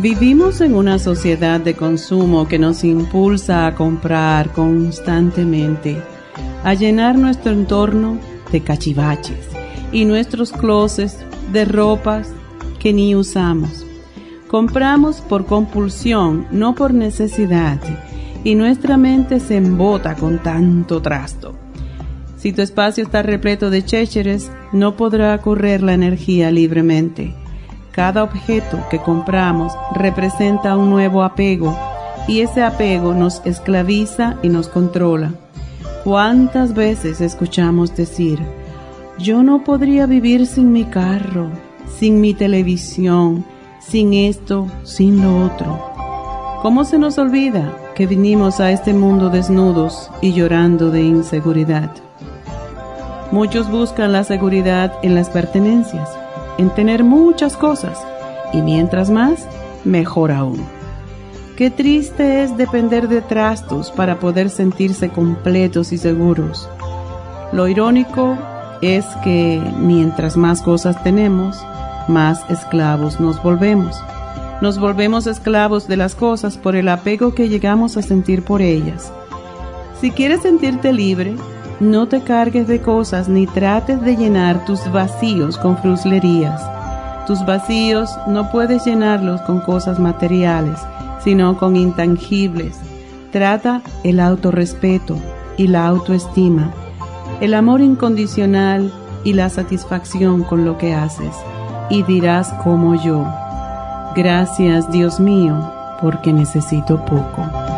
Vivimos en una sociedad de consumo que nos impulsa a comprar constantemente, a llenar nuestro entorno de cachivaches y nuestros closets de ropas que ni usamos. Compramos por compulsión, no por necesidad, y nuestra mente se embota con tanto trasto. Si tu espacio está repleto de chécheres, no podrá correr la energía libremente cada objeto que compramos representa un nuevo apego y ese apego nos esclaviza y nos controla. ¿Cuántas veces escuchamos decir, yo no podría vivir sin mi carro, sin mi televisión, sin esto, sin lo otro? ¿Cómo se nos olvida que vinimos a este mundo desnudos y llorando de inseguridad? Muchos buscan la seguridad en las pertenencias en tener muchas cosas y mientras más, mejor aún. Qué triste es depender de trastos para poder sentirse completos y seguros. Lo irónico es que mientras más cosas tenemos, más esclavos nos volvemos. Nos volvemos esclavos de las cosas por el apego que llegamos a sentir por ellas. Si quieres sentirte libre, no te cargues de cosas ni trates de llenar tus vacíos con fruslerías. Tus vacíos no puedes llenarlos con cosas materiales, sino con intangibles. Trata el autorrespeto y la autoestima, el amor incondicional y la satisfacción con lo que haces. Y dirás como yo, gracias Dios mío, porque necesito poco.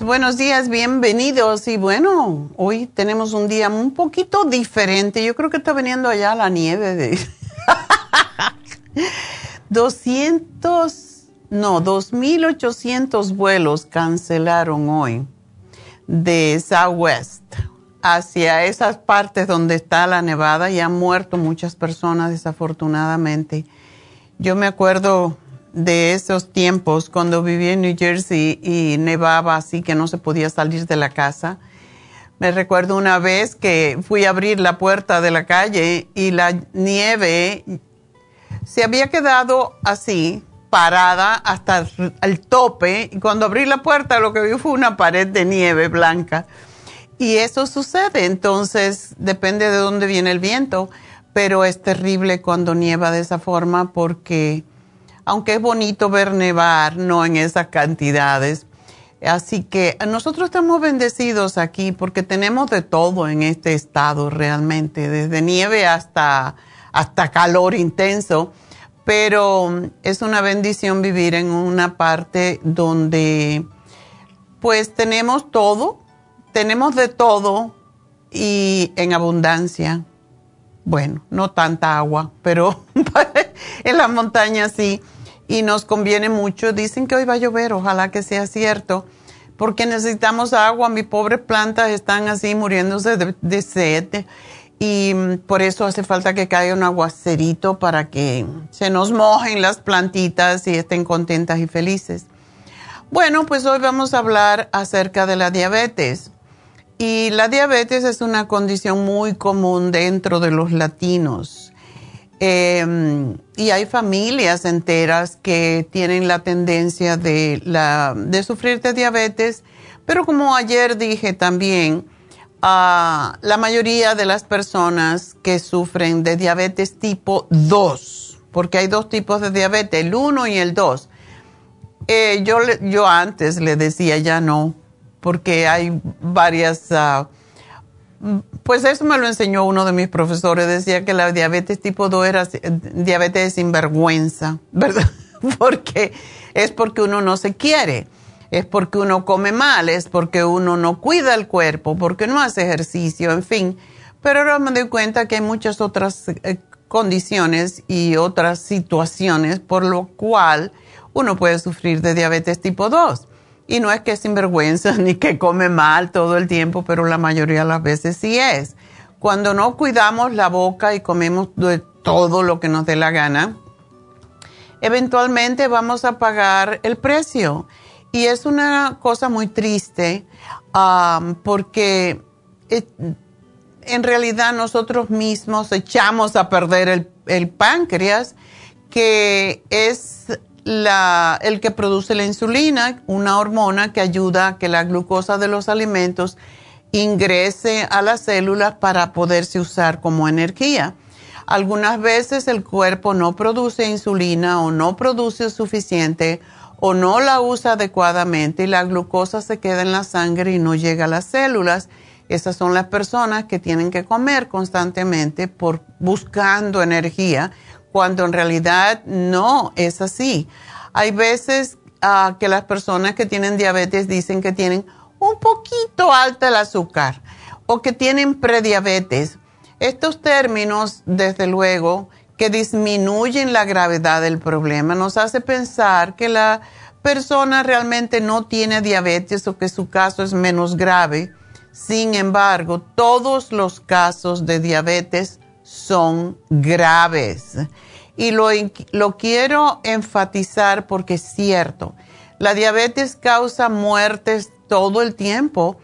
Buenos días, bienvenidos. Y bueno, hoy tenemos un día un poquito diferente. Yo creo que está viniendo allá la nieve de 200, no, 2.800 vuelos cancelaron hoy de Southwest hacia esas partes donde está la nevada y han muerto muchas personas desafortunadamente. Yo me acuerdo de esos tiempos cuando viví en New Jersey y nevaba así que no se podía salir de la casa. Me recuerdo una vez que fui a abrir la puerta de la calle y la nieve se había quedado así, parada hasta el tope, y cuando abrí la puerta lo que vi fue una pared de nieve blanca. Y eso sucede, entonces depende de dónde viene el viento, pero es terrible cuando nieva de esa forma porque aunque es bonito ver nevar, no en esas cantidades. Así que nosotros estamos bendecidos aquí porque tenemos de todo en este estado realmente, desde nieve hasta, hasta calor intenso. Pero es una bendición vivir en una parte donde pues tenemos todo, tenemos de todo y en abundancia. Bueno, no tanta agua, pero en la montaña sí y nos conviene mucho. Dicen que hoy va a llover, ojalá que sea cierto, porque necesitamos agua. Mis pobres plantas están así muriéndose de, sed y mm, por eso hace falta que caiga un aguacerito para que se nos mojen las plantitas y estén contentas y felices. Bueno, pues hoy vamos a hablar acerca de la diabetes. Y la diabetes es una condición muy común dentro de los latinos. Em, y hay familias enteras que tienen la tendencia de, la, de sufrir de diabetes, pero como ayer dije también, uh, la mayoría de las personas que sufren de diabetes tipo 2, porque hay dos tipos de diabetes, el 1 y el 2. Eh, yo, yo antes le decía ya no, porque hay varias... Uh, pues eso me lo enseñó uno de mis profesores. Decía que la diabetes tipo 2 era diabetes sin vergüenza, ¿verdad? porque es porque uno no se quiere, es porque uno come mal, es porque uno no cuida el cuerpo, porque no hace ejercicio, en fin. Pero ahora me doy cuenta que hay muchas otras eh, condiciones y otras situaciones por lo cual uno puede sufrir de diabetes tipo 2. Y no es que es sinvergüenza ni que come mal todo el tiempo, pero la mayoría de las veces sí es. Cuando no cuidamos la boca y comemos de todo lo que nos dé la gana, eventualmente vamos a pagar el precio. Y es una cosa muy triste porque eh, en realidad nosotros mismos echamos a perder el páncreas, que es la, el que produce la insulina, una hormona que ayuda a que la glucosa de los alimentos ingrese a las células para poderse usar como energía. Algunas veces el cuerpo no produce insulina o no produce suficiente o no la usa adecuadamente y la glucosa se queda en la sangre y no llega a las células. Esas son las personas que tienen que comer constantemente por buscando energía cuando en realidad no es así. Hay veces ah, que las personas que tienen diabetes dicen que tienen un poquito alta el azúcar o que tienen prediabetes. Estos términos, desde luego, que disminuyen la gravedad del problema, nos hace pensar que la persona realmente no tiene diabetes o que su caso es menos grave. Sin embargo, todos los casos de diabetes son graves. Y lo, lo quiero enfatizar porque es cierto, la diabetes causa muertes todo el tiempo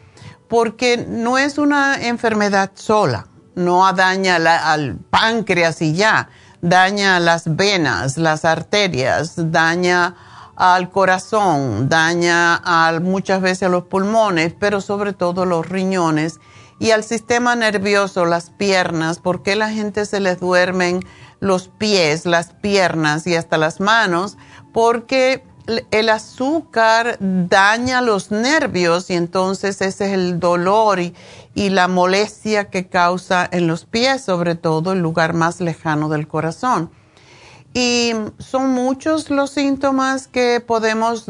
porque no es una enfermedad sola, no daña al páncreas y ya, daña las venas, las arterias, daña al corazón, daña muchas veces a los pulmones, pero sobre todo los riñones y al sistema nervioso, las piernas, porque la gente se les duermen los pies, las piernas y hasta las manos, porque el azúcar daña los nervios y entonces ese es el dolor y, y, la molestia que causa en los pies, sobre todo el lugar más lejano del corazón. Y son muchos los síntomas que podemos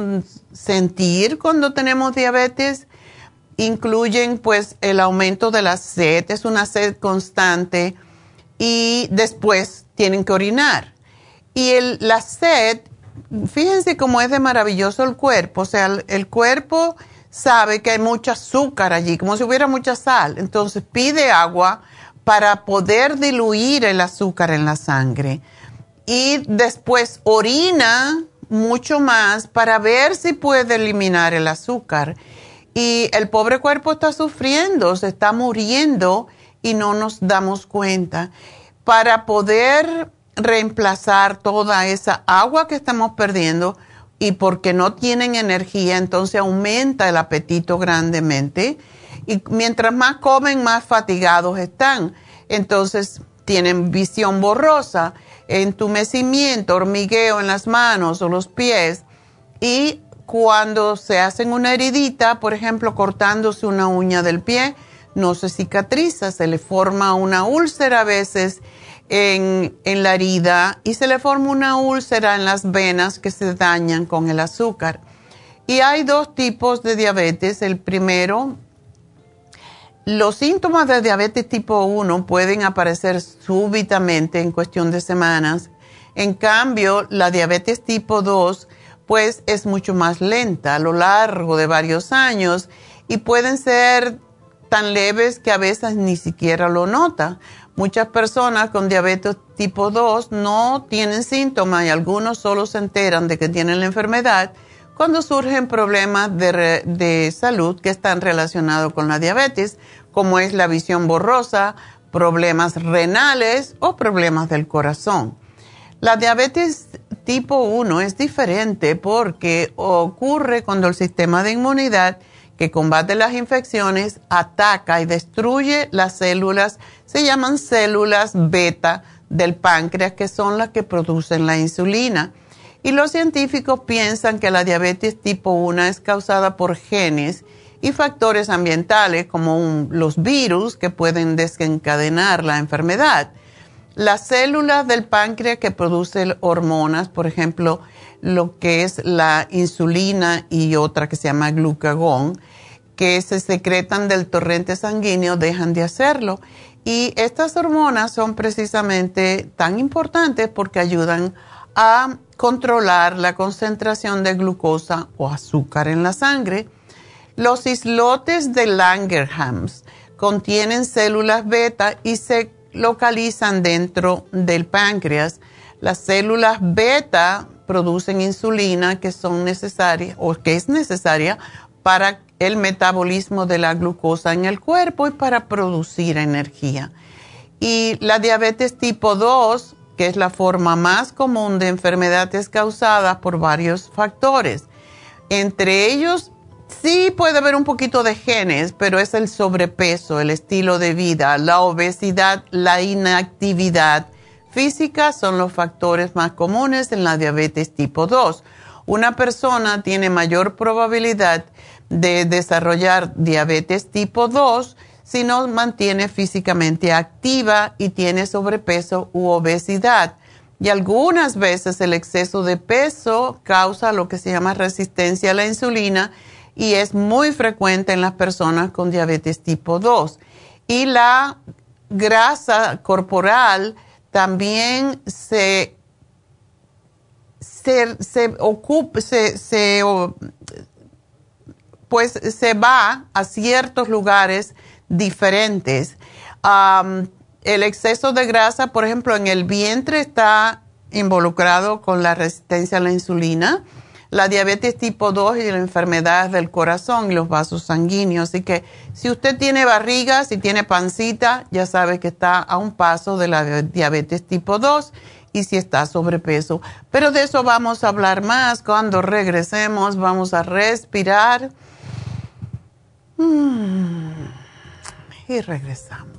sentir cuando tenemos diabetes incluyen pues el aumento de la sed, es una sed constante y después tienen que orinar. Y el, la sed, fíjense cómo es de maravilloso el cuerpo, o sea, el, cuerpo sabe que hay mucho azúcar allí, como si hubiera mucha sal, entonces pide agua para poder diluir el azúcar en la sangre. Y después orina mucho más para ver si puede eliminar el azúcar y el pobre cuerpo está sufriendo, se está muriendo y no nos damos cuenta. Para poder reemplazar toda esa agua que estamos perdiendo y porque no tienen energía, entonces aumenta el apetito grandemente y mientras más comen, más fatigados están. Entonces tienen visión borrosa, entumecimiento, hormigueo en las manos o los pies y cuando se hacen una heridita, por ejemplo, cortándose una uña del pie, no se cicatriza, se le forma una úlcera a veces en, en, la herida y se le forma una úlcera en las venas que se dañan con el azúcar. Y hay dos tipos de diabetes. El primero, los síntomas de diabetes tipo 1 pueden aparecer súbitamente en cuestión de semanas. En cambio, la diabetes tipo 2 pues es mucho más lenta a lo largo de varios años y pueden ser tan leves que a veces ni siquiera lo nota. Muchas personas con diabetes tipo 2 no tienen síntomas y algunos solo se enteran de que tienen la enfermedad cuando surgen problemas de, de salud que están relacionados con la diabetes, como es la visión borrosa, problemas renales o problemas del corazón. La diabetes tipo 1 es diferente porque ocurre cuando el sistema de inmunidad que combate las infecciones, ataca y destruye las células, se llaman células beta del páncreas, que son las que producen la insulina. Y los científicos piensan que la diabetes tipo 1 es causada por genes y factores ambientales como los virus que pueden desencadenar la enfermedad. Las células del páncreas que producen hormonas, por ejemplo, lo que es la insulina y otra que se llama glucagón, que se secretan del torrente sanguíneo, dejan de hacerlo. Y estas hormonas son precisamente tan importantes porque ayudan a controlar la concentración de glucosa o azúcar en la sangre. Los islotes de Langerhans contienen células beta y se localizan dentro del páncreas. Las células beta producen insulina que son necesarias o que es necesaria para el metabolismo de la glucosa en el cuerpo y para producir energía. Y la diabetes tipo 2, que es la forma más común de enfermedades causadas por varios factores. Entre ellos, sí puede haber un poquito de genes, pero es el sobrepeso, el estilo de vida, la obesidad, la inactividad física son los factores más comunes en la diabetes tipo 2. Una persona tiene mayor probabilidad de desarrollar diabetes tipo 2 si no mantiene físicamente activa y tiene sobrepeso u obesidad. Y algunas veces el exceso de peso causa lo que se llama resistencia a la insulina y es muy frecuente en las personas con diabetes tipo 2. Y la grasa corporal también se, se, ocupa, se, se, pues se va a ciertos lugares diferentes. el exceso de grasa, por ejemplo, en el vientre está involucrado con la resistencia a la insulina, la diabetes tipo 2 y la enfermedad del corazón y los vasos sanguíneos. Así que si usted tiene barriga, si tiene pancita, ya sabe que está a un paso de la diabetes tipo 2 y si está sobrepeso. Pero de eso vamos a hablar más cuando regresemos. Vamos a respirar. Mm. Y regresamos.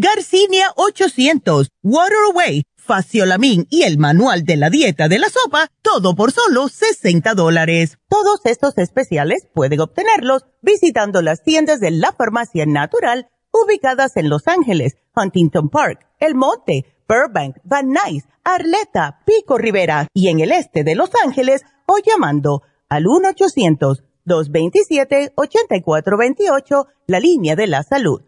Garcinia 800, Waterway, Faciolamin y el manual de la dieta de la sopa, todo por solo 60 dólares. Todos estos especiales pueden obtenerlos visitando las tiendas de la farmacia natural ubicadas en Los Ángeles, Huntington Park, El Monte, Burbank, Van Nuys, Arleta, Pico Rivera y en el este de Los Ángeles o llamando al 1-800-227-8428, la línea de la salud.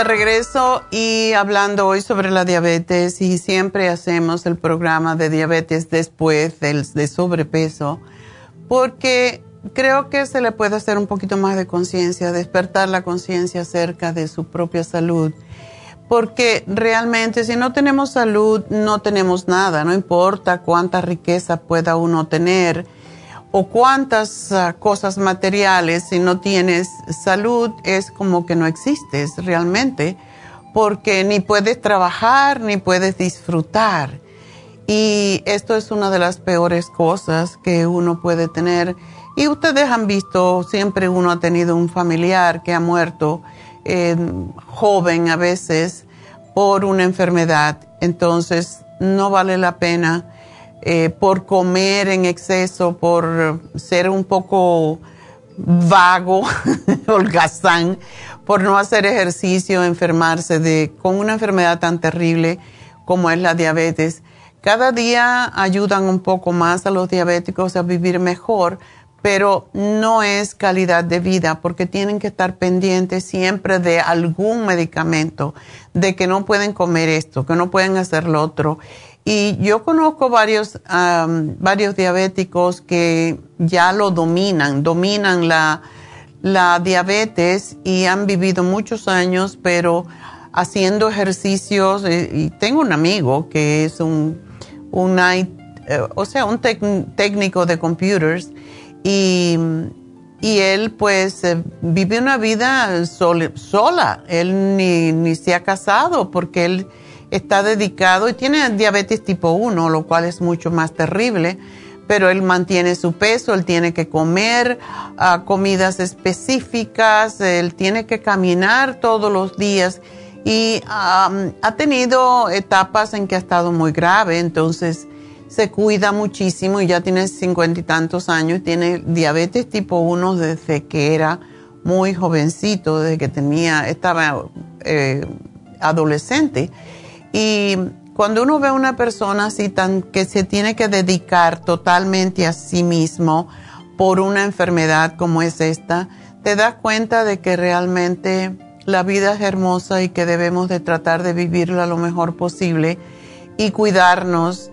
De regreso y hablando hoy sobre la diabetes y siempre hacemos el programa de diabetes después del de sobrepeso porque creo que se le puede hacer un poquito más de conciencia, despertar la conciencia acerca de su propia salud. Porque realmente si no tenemos salud no tenemos nada, no importa cuánta riqueza pueda uno tener o cuántas ah, cosas materiales, si no tienes salud, es como que no existes realmente, porque ni puedes trabajar ni puedes disfrutar. Y esto es una de las peores cosas que uno puede tener. Y ustedes han visto, siempre uno ha tenido un familiar que ha muerto eh, joven a veces por una enfermedad. Entonces, no vale la pena eh, por comer en exceso, por ser un poco vago, holgazán, por no hacer ejercicio, enfermarse de, con una enfermedad tan terrible como es la diabetes. Cada día ayudan un poco más a los diabéticos a vivir mejor, pero no es calidad de vida porque tienen que estar pendientes siempre de algún medicamento, de que no pueden comer esto, que no pueden hacer lo otro. Y yo conozco varios, varios diabéticos que ya lo dominan, dominan la, diabetes y han vivido muchos años, pero haciendo ejercicios. Eh, y tengo un amigo que es un, un eh, o sea, un técnico de computers y, él pues eh, vive una vida sola. Él ni, ni se ha casado porque él está dedicado y tiene diabetes tipo 1, lo cual es mucho más terrible, pero él mantiene su peso, él tiene que comer ah, comidas específicas, él tiene que caminar todos los días y ha tenido etapas en que ha estado muy grave, entonces se cuida muchísimo y ya tiene cincuenta y tantos años, tiene diabetes tipo 1 desde que era muy jovencito, desde que tenía, estaba eh, adolescente y cuando uno ve a una persona así tan que se tiene que dedicar totalmente a sí mismo por una enfermedad como es esta, te das cuenta de que realmente la vida es hermosa y que debemos de tratar de vivirla lo mejor posible y cuidarnos,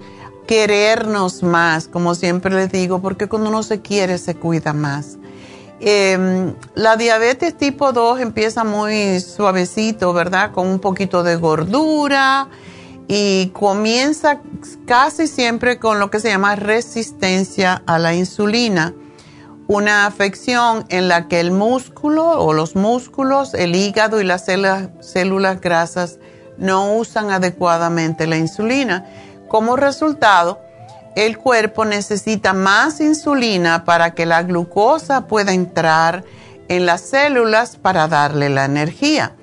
querernos más, como siempre les digo, porque cuando uno se quiere se cuida más. Em, la diabetes tipo 2 empieza muy suavecito, ¿verdad? Con un poquito de gordura y comienza casi siempre con lo que se llama resistencia a la insulina, una afección en la que el músculo o los músculos, el hígado y las células, grasas no usan adecuadamente la insulina. Como resultado, el cuerpo necesita más insulina para que la glucosa pueda entrar en las células para darle la energía.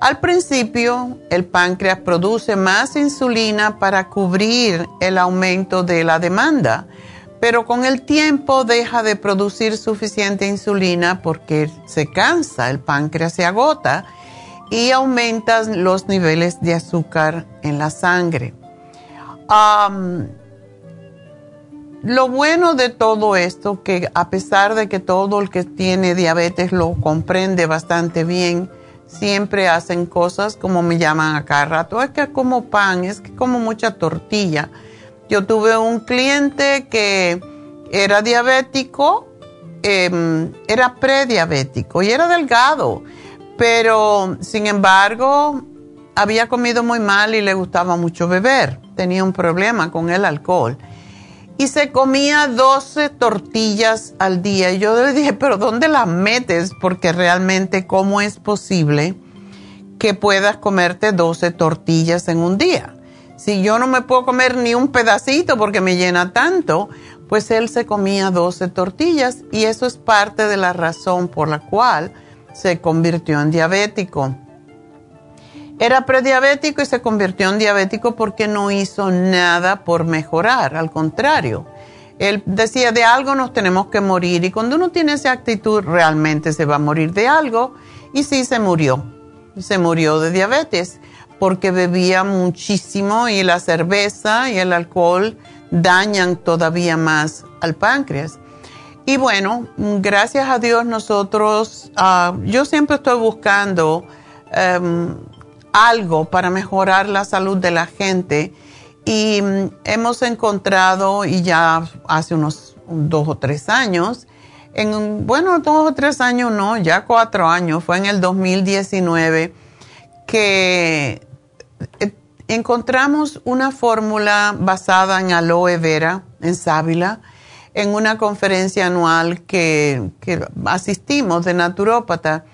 Al principio, el páncreas produce más insulina para cubrir el aumento de la demanda, pero con el tiempo deja de producir suficiente insulina porque se cansa, el páncreas se agota y aumentan los niveles de azúcar en la sangre. Lo bueno de todo esto, que a pesar de que todo el que tiene diabetes lo comprende bastante bien, siempre hacen cosas como me llaman acá rato, es que como pan, es que como mucha tortilla. Yo tuve un cliente que era diabético, em, era prediabético y era delgado, pero sin embargo había comido muy mal y le gustaba mucho beber, tenía un problema con el alcohol y se comía 12 tortillas al día. Y yo le dije, pero ¿dónde las metes? Porque realmente, ¿cómo es posible que puedas comerte 12 tortillas en un día? Si yo no me puedo comer ni un pedacito porque me llena tanto, pues él se comía 12 tortillas y eso es parte de la razón por la cual se convirtió en diabético. Era prediabético y se convirtió en diabético porque no hizo nada por mejorar, al contrario. Él decía, de algo nos tenemos que morir y cuando uno tiene esa actitud realmente se va a morir de algo y sí se murió. Se murió de diabetes porque bebía muchísimo y la cerveza y el alcohol dañan todavía más al páncreas. Y bueno, gracias a Dios nosotros, ah, yo siempre estoy buscando em, algo para mejorar la salud de la gente. Y mm, hemos encontrado, y ya hace unos dos o tres años, en, bueno, dos o tres años no, ya cuatro años, fue en el 2019, que eh, encontramos una fórmula basada en aloe vera, en sábila, en una conferencia anual que, que asistimos de naturópata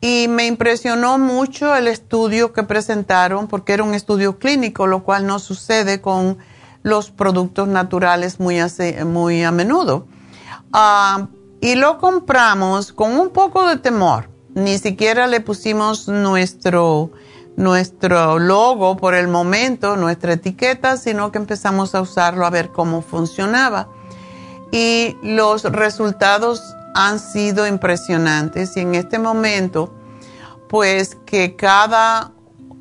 y me impresionó mucho el estudio que presentaron porque era un estudio clínico, lo cual no sucede con los productos naturales muy, muy a menudo. Ah, y lo compramos con un poco de temor. Ni siquiera le pusimos nuestro, nuestro logo por el momento, nuestra etiqueta, sino que empezamos a usarlo a ver cómo funcionaba. Y los resultados han sido impresionantes y en este momento, pues que cada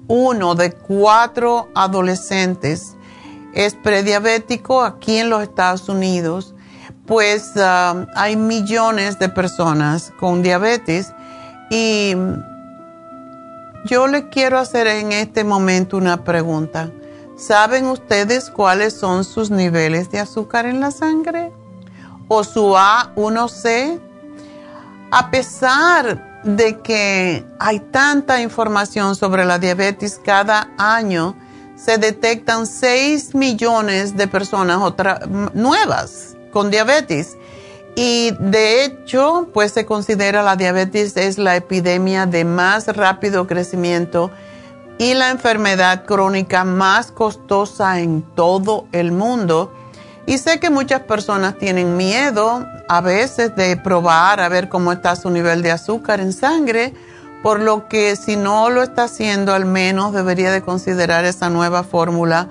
uno de cuatro adolescentes es prediabético aquí en los Estados Unidos, pues um, hay millones de personas con diabetes y yo le quiero hacer en este momento una pregunta. ¿Saben ustedes cuáles son sus niveles de azúcar en la sangre? O su A1C, a pesar de que hay tanta información sobre la diabetes cada año, se detectan 6 millones de personas nuevas con diabetes. Y de hecho, pues se considera la diabetes es la epidemia de más rápido crecimiento y la enfermedad crónica más costosa en todo el mundo y sé que muchas personas tienen miedo a veces de probar a ver cómo está su nivel de azúcar en sangre, por lo que si no lo está haciendo, al menos debería de considerar esa nueva fórmula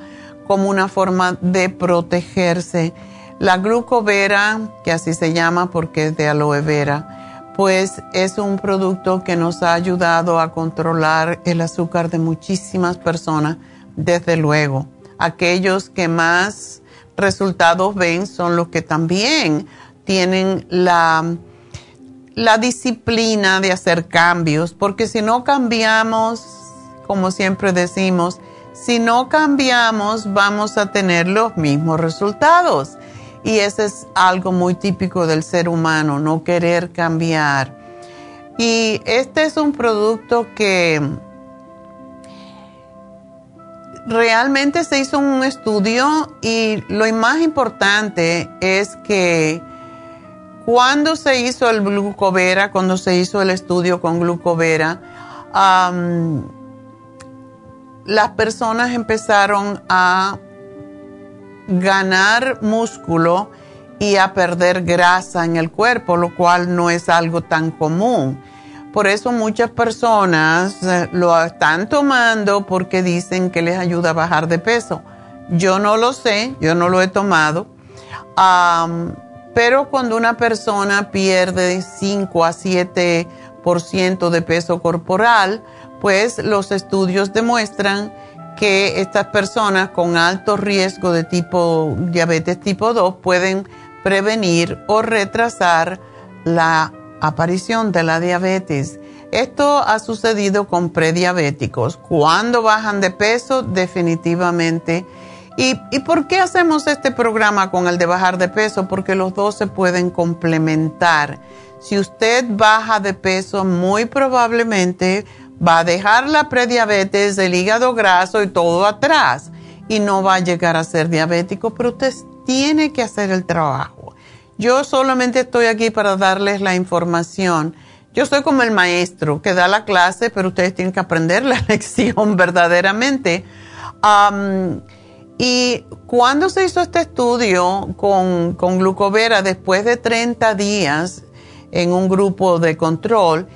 como una forma de protegerse. La glucovera, que así se llama porque es de aloe vera, pues es un producto que nos ha ayudado a controlar el azúcar de muchísimas personas, desde luego. Aquellos que más resultados ven son los que también tienen la, la disciplina de hacer cambios, porque si no cambiamos, como siempre decimos, si no cambiamos vamos a tener los mismos resultados. Y ese es algo muy típico del ser humano, no querer cambiar. Y este es un producto que realmente se hizo un estudio y lo más importante es que cuando se hizo el glucovera, cuando se hizo el estudio con glucovera, las personas empezaron a ganar músculo y a perder grasa en el cuerpo, lo cual no es algo tan común. Por eso muchas personas eh, lo están tomando porque dicen que les ayuda a bajar de peso. Yo no lo sé, yo no lo he tomado. pero cuando una persona pierde 5 a 7% de peso corporal, pues los estudios demuestran que estas personas con alto riesgo de tipo diabetes tipo 2 pueden prevenir o retrasar la aparición de la diabetes. Esto ha sucedido con prediabéticos. Cuando bajan de peso, definitivamente. ¿Y, ¿Y, por qué hacemos este programa con el de bajar de peso? Porque los dos se pueden complementar. Si usted baja de peso, muy probablemente va a dejar la prediabetes, el hígado graso y todo atrás. Y no va a llegar a ser diabético, pero usted tiene que hacer el trabajo. Yo solamente estoy aquí para darles la información. Yo soy como el maestro que da la clase, pero ustedes tienen que aprender la lección verdaderamente. y cuando se hizo este estudio con, con glucovera después de 30 días en un grupo de control,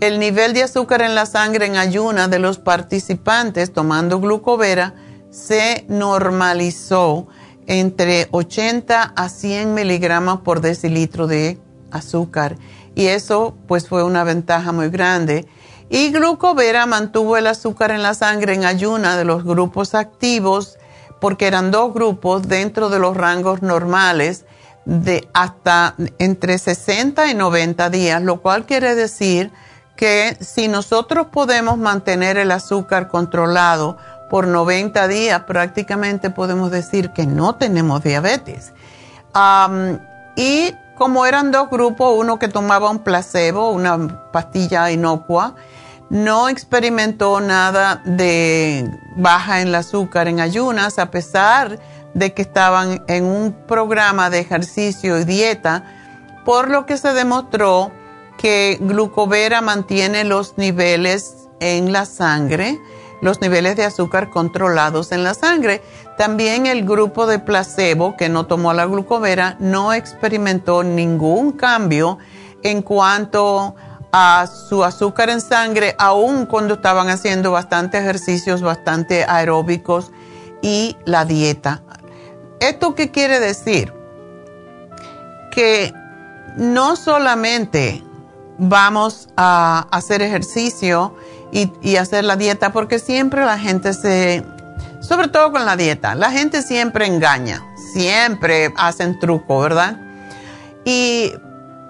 el nivel de azúcar en la sangre en ayuna de los participantes tomando glucovera se normalizó entre 80 a 100 miligramos por decilitro de azúcar. Y eso pues fue una ventaja muy grande. Y glucovera mantuvo el azúcar en la sangre en ayuna de los grupos activos porque eran dos grupos dentro de los rangos normales de hasta entre 60 y 90 días, lo cual quiere decir que si nosotros podemos mantener el azúcar controlado por 90 días, prácticamente podemos decir que no tenemos diabetes. y como eran dos grupos, uno que tomaba un placebo, una pastilla inocua, no experimentó nada de baja en el azúcar en ayunas, a pesar de que estaban en un programa de ejercicio y dieta, por lo que se demostró que glucovera mantiene los niveles en la sangre los niveles de azúcar controlados en la sangre. También el grupo de placebo que no tomó la glucovera no experimentó ningún cambio en cuanto a su azúcar en sangre, aun cuando estaban haciendo bastante ejercicios, bastante aeróbicos y la dieta. ¿Esto qué quiere decir? Que no solamente vamos a hacer ejercicio, y, hacer la dieta, porque siempre la gente se, sobre todo con la dieta, la gente siempre engaña, siempre hacen truco, ¿verdad? Y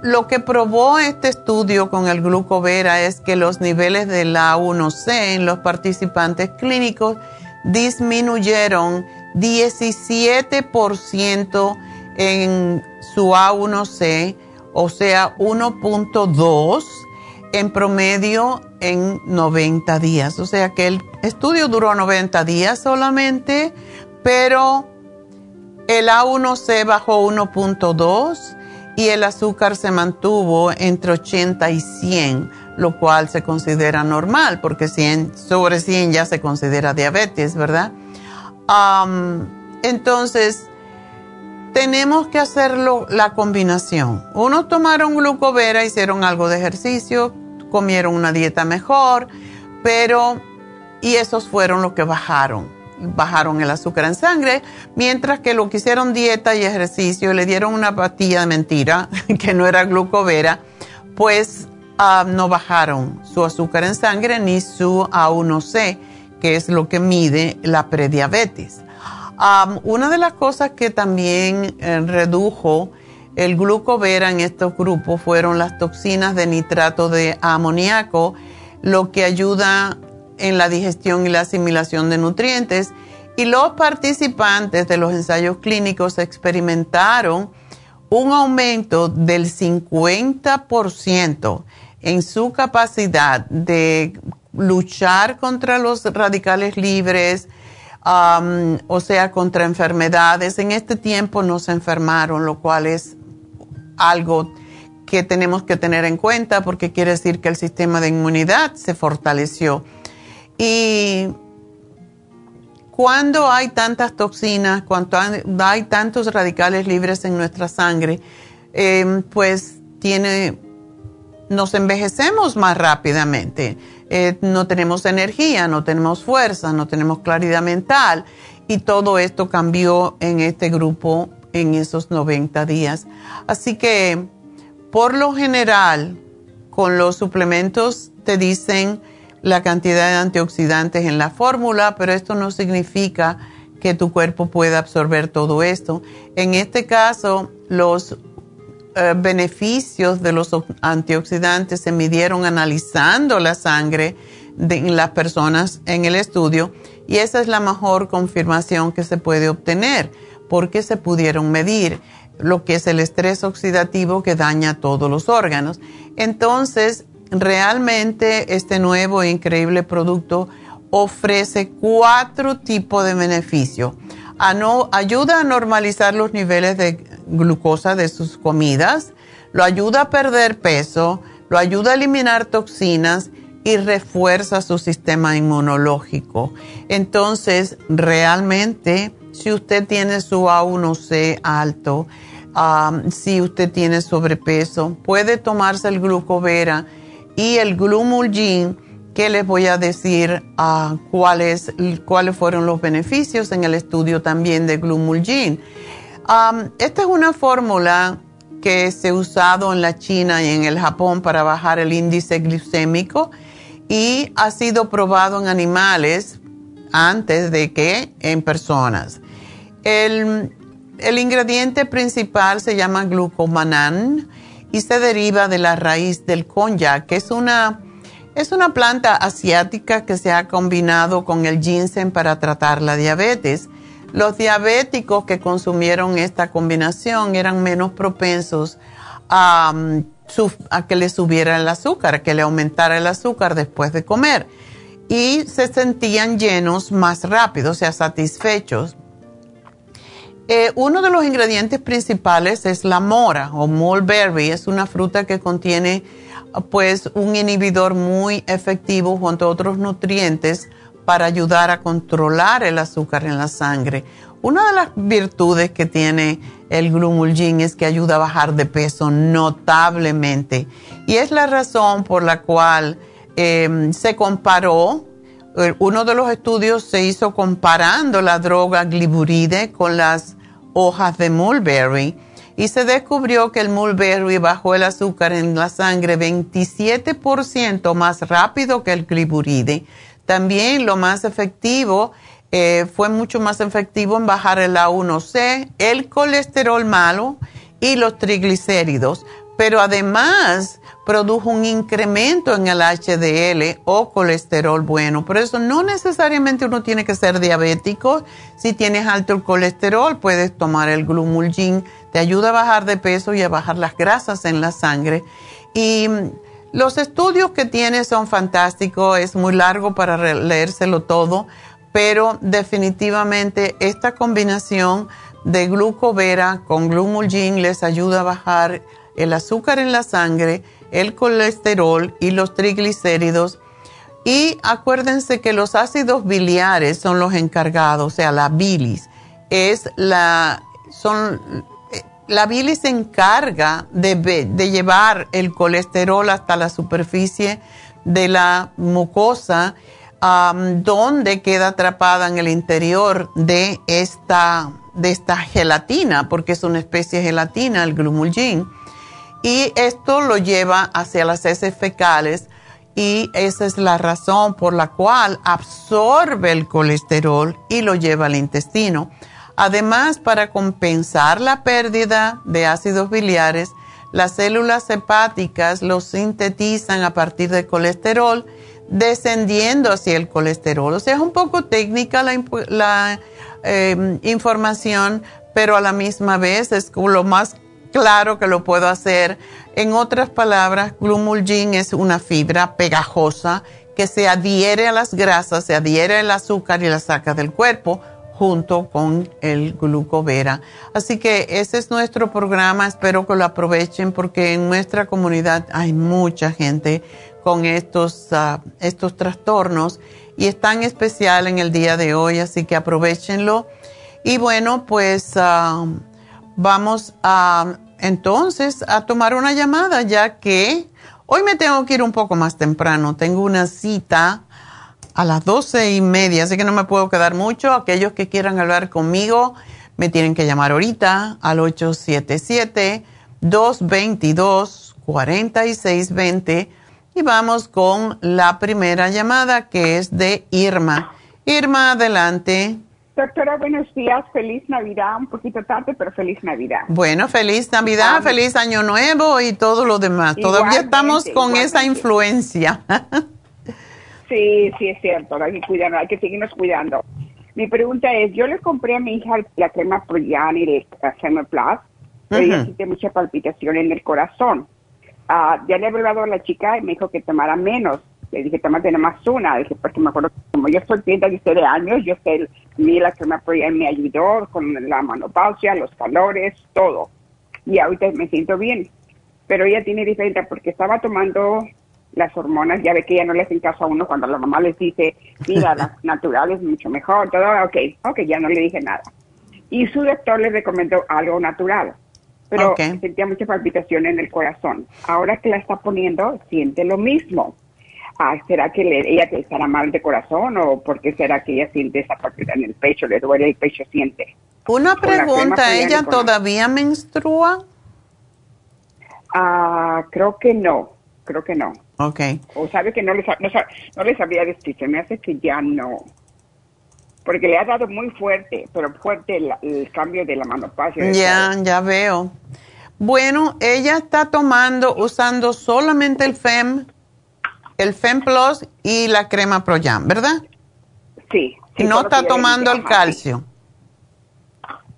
lo que probó este estudio con el glucovera es que los niveles del A1C en los participantes clínicos disminuyeron 17% en su A1C, o sea, 1.2 en promedio en 90 días. O sea que el estudio duró 90 días solamente, pero el A1C bajó 1.2 y el azúcar se mantuvo entre 80 y 100, lo cual se considera normal, porque 100, sobre 100 ya se considera diabetes, ¿verdad? entonces, tenemos que hacerlo la combinación. Unos tomaron glucovera, hicieron algo de ejercicio, comieron una dieta mejor, pero, y esos fueron los que bajaron, bajaron el azúcar en sangre, mientras que lo que hicieron dieta y ejercicio, le dieron una pastilla de mentira, que no era glucovera, pues ah, no bajaron su azúcar en sangre ni su A1C, que es lo que mide la prediabetes. una de las cosas que también eh, redujo el glucovera en estos grupos fueron las toxinas de nitrato de amoníaco, lo que ayuda en la digestión y la asimilación de nutrientes. Y los participantes de los ensayos clínicos experimentaron un aumento del 50% en su capacidad de luchar contra los radicales libres, o sea, contra enfermedades. En este tiempo no se enfermaron, lo cual es algo que tenemos que tener en cuenta porque quiere decir que el sistema de inmunidad se fortaleció. Y cuando hay tantas toxinas, cuando hay tantos radicales libres en nuestra sangre, em, pues tiene, nos envejecemos más rápidamente. Eh, no tenemos energía, no tenemos fuerza, no tenemos claridad mental y todo esto cambió en este grupo en esos 90 días. Así que, por lo general, con los suplementos te dicen la cantidad de antioxidantes en la fórmula, pero esto no significa que tu cuerpo pueda absorber todo esto. En este caso, los eh, beneficios de los antioxidantes se midieron analizando la sangre de las personas en el estudio y esa es la mejor confirmación que se puede obtener porque se pudieron medir lo que es el estrés oxidativo que daña todos los órganos. Entonces, realmente este nuevo e increíble producto ofrece cuatro tipos de beneficios. ayuda a normalizar los niveles de glucosa de sus comidas, lo ayuda a perder peso, lo ayuda a eliminar toxinas y refuerza su sistema inmunológico. Entonces, realmente, si usted tiene su A1C alto, si usted tiene sobrepeso, puede tomarse el glucovera y el glumulgin, que les voy a decir uh, cuáles, cuáles fueron los beneficios en el estudio también de glumulgin. Um, esta es una fórmula que se ha usado en la China y en el Japón para bajar el índice glicémico y ha sido probado en animales antes de que en personas. El, el ingrediente principal se llama glucomannan y se deriva de la raíz del konjac, que es una, es una planta asiática que se ha combinado con el ginseng para tratar la diabetes. Los diabéticos que consumieron esta combinación eran menos propensos a, mm, a que le subiera el azúcar, que le aumentara el azúcar después de comer. Y se sentían llenos más rápido, o sea, satisfechos. Eh, uno de los ingredientes principales es la mora o mulberry. Es una fruta que contiene pues un inhibidor muy efectivo junto a otros nutrientes para ayudar a controlar el azúcar en la sangre. Una de las virtudes que tiene el glumulgin es que ayuda a bajar de peso notablemente y es la razón por la cual em, se comparó, uno de los estudios se hizo comparando la droga gliburide con las hojas de mulberry y se descubrió que el mulberry bajó el azúcar en la sangre 27% más rápido que el gliburide. También lo más efectivo eh, fue mucho más efectivo en bajar el A1C, el colesterol malo y los triglicéridos, pero además produjo un incremento en el HDL o colesterol bueno. Por eso no necesariamente uno tiene que ser diabético. Si tienes alto el colesterol, puedes tomar el glumulgin. Te ayuda a bajar de peso y a bajar las grasas en la sangre. Y mm, los estudios que tiene son fantásticos. Es muy largo para leérselo todo, pero definitivamente esta combinación de glucovera con glumulgin les ayuda a bajar el azúcar en la sangre el colesterol y los triglicéridos. Y acuérdense que los ácidos biliares son los encargados, o sea, la bilis es la, son, la bilis se encarga de, de llevar el colesterol hasta la superficie de la mucosa, donde queda atrapada en el interior de esta, de esta gelatina, porque es una especie de gelatina, el glumulgin y esto lo lleva hacia las heces fecales y esa es la razón por la cual absorbe el colesterol y lo lleva al intestino. Además, para compensar la pérdida de ácidos biliares, las células hepáticas lo sintetizan a partir del colesterol, descendiendo hacia el colesterol. O sea, es un poco técnica la, eh, información, pero a la misma vez es lo más Claro que lo puedo hacer. En otras palabras, glumulgin es una fibra pegajosa que se adhiere a las grasas, se adhiere al azúcar y la saca del cuerpo junto con el glucovera. Así que ese es nuestro programa, espero que lo aprovechen porque en nuestra comunidad hay mucha gente con estos, uh, estos trastornos y es tan especial en el día de hoy, así que aprovechenlo. Y bueno, pues uh, vamos a entonces a tomar una llamada ya que hoy me tengo que ir un poco más temprano, tengo una cita a las doce y media, así que no me puedo quedar mucho. Aquellos que quieran hablar conmigo me tienen que llamar ahorita al 877-222-4620 y vamos con la primera llamada que es de Irma. Irma, adelante. Doctora, buenos días, feliz Navidad, un poquito tarde, pero feliz Navidad. Bueno, feliz Navidad, feliz Año Nuevo y todo lo demás. Todavía estamos con esa influencia. Sí, sí, es cierto, hay que cuidarnos, hay que seguirnos cuidando. Mi pregunta es, yo le compré a mi hija la crema Proyan y de Plus, pero ella tiene mucha palpitación en el corazón. Uh, ya le he hablado a la chica y me dijo que tomara menos. Le dije, tómate más una. dije, porque me acuerdo, como yo soy clienta de de años, yo sé, mi la crema Proyan me ayudó con la manopausia, los calores, todo. Y ahorita me siento bien. Pero ella tiene diferente porque estaba tomando las hormonas, ya ve que ya no le hacen caso a uno cuando la mamá les dice, mira, las naturales mucho mejor, todo, ok, ok, ya no le dije nada. Y su doctor le recomendó algo natural, pero sentía mucha palpitación en el corazón. Ahora que la está poniendo, siente lo mismo. Ah, ¿Será que le, ella estará mal de corazón o por qué será que ella siente esa palpitación en el pecho, le duele el pecho, siente? Una pregunta, ¿ella todavía menstrua? Ah, creo que no, creo que no. Ok. O sabe que no les, no, no les había decir, se me hace que ya no. Porque le ha dado muy fuerte, pero fuerte el, cambio de la manopausia. Ya, ya veo. Bueno, ella está tomando, usando solamente el FEM, el FEM Plus y la crema Proyam, ¿verdad? Sí. no está tomando el calcio.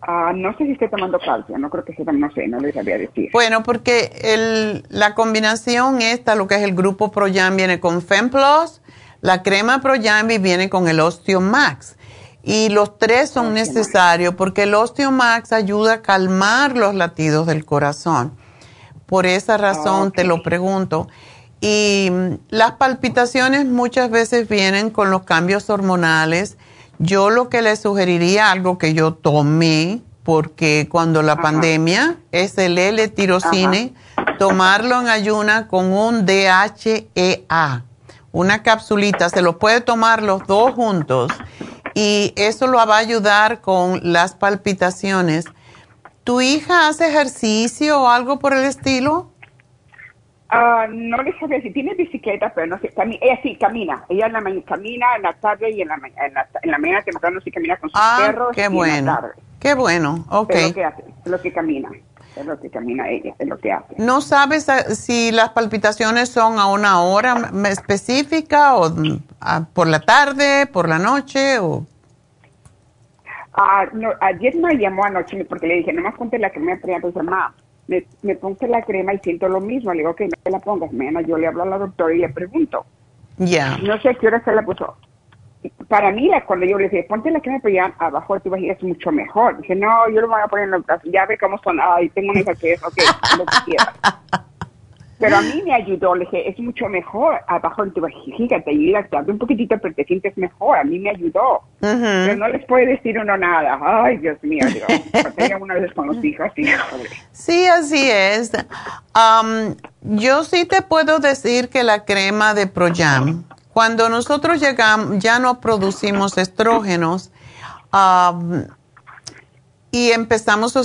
Ah, no sé si estoy tomando calcio, no creo que sea, no sé, no les sabía decir. Bueno, porque el, la combinación esta, lo que es el grupo ProYam, viene con FemPlus, la crema ProYambi viene con el Osteomax. Y los tres son necesarios porque el Osteomax ayuda a calmar los latidos del corazón. Por esa razón te lo pregunto. Y las palpitaciones muchas veces vienen con los cambios hormonales yo lo que le sugeriría, algo que yo tomé, porque cuando la pandemia es el L-tirocine, tomarlo en ayuna con un DHEA, una capsulita, se lo puede tomar los dos juntos y eso lo va a ayudar con las palpitaciones. ¿Tu hija hace ejercicio o algo por el estilo? Ah, no le sabía si tiene bicicleta, pero no sé. ella sí camina. Ella en la mañana camina en la tarde y en la, en la, en la mañana temprano sí camina con sus ah, perros. Qué bueno. Qué bueno, ok. Es lo que hace, es lo que camina. Es lo que camina ella, es lo que hace. ¿No sabes ah, si las palpitaciones son a una hora específica o por la tarde, por la noche o...? Ah, no, ayer me llamó anoche porque le dije, nomás ponte la que me ha más me, me pongo la crema y siento lo mismo. Le digo, que no te la pongas. Mañana yo le hablo a la doctora y le pregunto. Ya. No sé a qué hora se la puso. Para mí, la, cuando yo le dije, ponte la crema, pero ya abajo de tu vagina es mucho mejor. Dije, no, yo lo voy a poner en los brazos. Ya ve cómo son. Ay, tengo una que es, ok, lo que quieras. Pero a mí me ayudó, le dije, es mucho mejor abajo en tu vagina, te ayuda, te un poquitito, pero te sientes mejor. A mí me ayudó. Pero no les puede decir uno nada. Ay, Dios mío, digo, una vez con los hijos. Sí, sí así es. Um, yo sí te puedo decir que la crema de Proyam, cuando nosotros llegamos, ya no producimos estrógenos, um, y empezamos a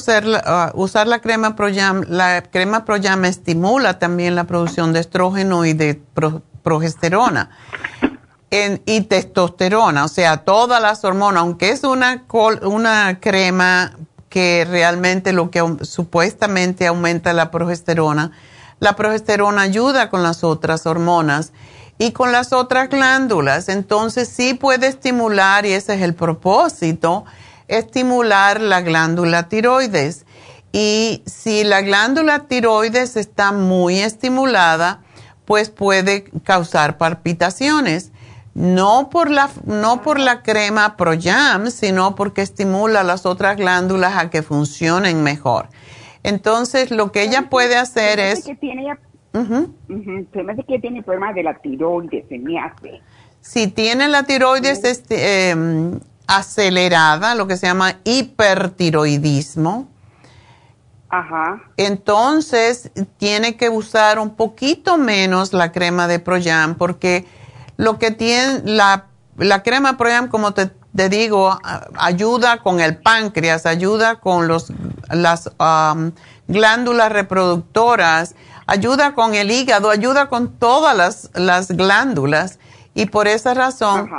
usar, la crema Proyam. La crema Proyam estimula también la producción de estrógeno y de progesterona y testosterona, o sea, todas las hormonas, aunque es una, una crema que realmente lo que supuestamente aumenta la progesterona, la progesterona ayuda con las otras hormonas y con las otras glándulas, entonces sí puede estimular y ese es el propósito estimular la glándula tiroides. Y si la glándula tiroides está muy estimulada, pues puede causar palpitaciones. No por la, no por la crema ProYam, sino porque estimula las otras glándulas a que funcionen mejor. Entonces, lo que ella puede hacer es... Que tiene, Se me hace que tiene problemas de la tiroides, se me hace. Si tiene la tiroides este, em, acelerada, lo que se llama hipertiroidismo, Ajá. entonces tiene que usar un poquito menos la crema de Proyam porque lo que tiene la, la crema Proyam, como te, digo, ayuda con el páncreas, ayuda con los, las glándulas reproductoras, ayuda con el hígado, ayuda con todas las, las glándulas y por esa razón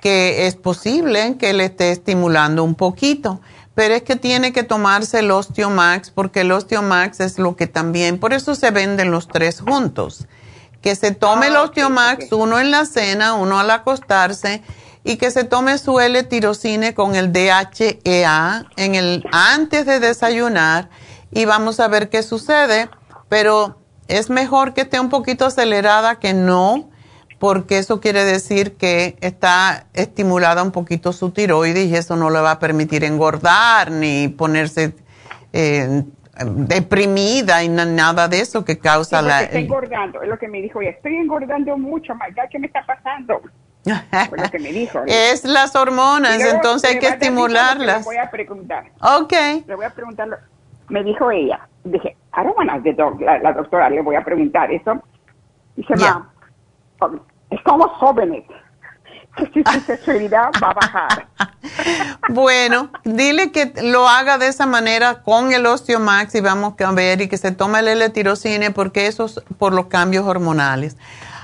que es posible que le esté estimulando un poquito. Pero es que tiene que tomarse el Osteomax porque el Osteomax es lo que también, por eso se venden los tres juntos. Que se tome el ah, Osteomax, uno en la cena, uno al acostarse y que se tome su L-tirocine con el DHEA en el, antes de desayunar y vamos a ver qué sucede. Pero es mejor que esté un poquito acelerada que no porque eso quiere decir que está estimulada un poquito su tiroides y eso no le va a permitir engordar ni ponerse eh, deprimida y nada de eso que causa la... Estoy engordando, es lo que me dijo ella, estoy engordando mucho, ¿qué me está pasando? Lo que me dijo. es las hormonas, entonces hay que estimularlas. Le voy a preguntar. Ok. Le voy a preguntar, me dijo ella, dije, I don't want to la, la, doctora, le voy a preguntar eso. Dice, yeah estamos jóvenes. Su sexualidad va a bajar. bueno, dile que lo haga de esa manera con el Osteomax y vamos a ver y que se tome el L-tirocine porque eso es por los cambios hormonales.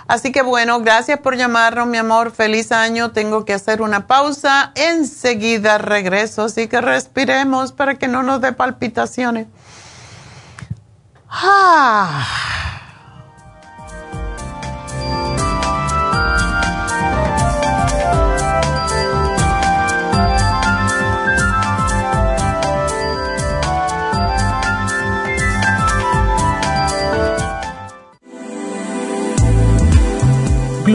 Así que bueno, gracias por llamarnos, mi amor. Feliz año. Tengo que hacer una pausa. Enseguida regreso, así que respiremos para que no nos dé palpitaciones. Ah.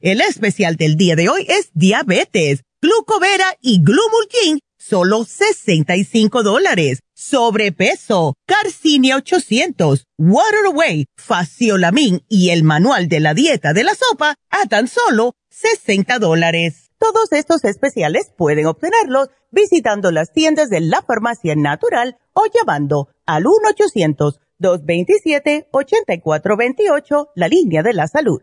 El especial del día de hoy es diabetes, glucovera y glumulgin, solo 65 dólares. Sobrepeso, Carcinia 800, Water Away, Faciolamin y el manual de la dieta de la sopa a tan solo 60 dólares. Todos estos especiales pueden obtenerlos visitando las tiendas de la farmacia natural o llamando al 1-800-227-8428, la línea de la salud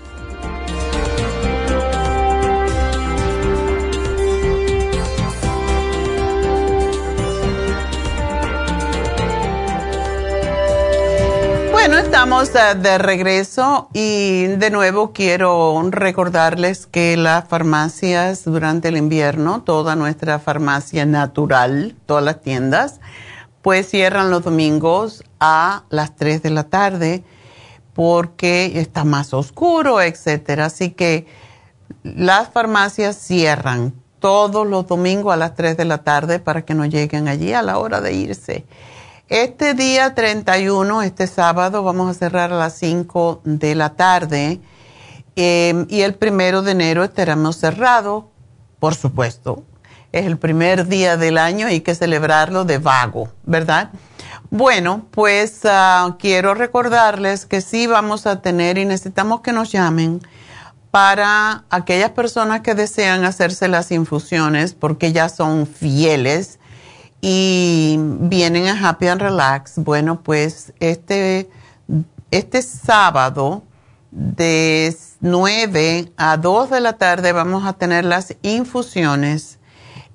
Estamos de regreso y de nuevo quiero recordarles que las farmacias durante el invierno, toda nuestra farmacia natural, todas las tiendas, pues cierran los domingos a las 3 de la tarde porque está más oscuro, etcétera. Así que las farmacias cierran todos los domingos a las 3 de la tarde para que no lleguen allí a la hora de irse. Este día 31, este sábado, vamos a cerrar a las 5 de la tarde em, y el primero de enero estaremos cerrados, por supuesto. Es el primer día del año y hay que celebrarlo de vago, ¿verdad? Bueno, pues ah, quiero recordarles que sí vamos a tener y necesitamos que nos llamen para aquellas personas que desean hacerse las infusiones porque ya son fieles y vienen a Happy and Relax. Bueno, pues este, este sábado de 9 a 2 de la tarde vamos a tener las infusiones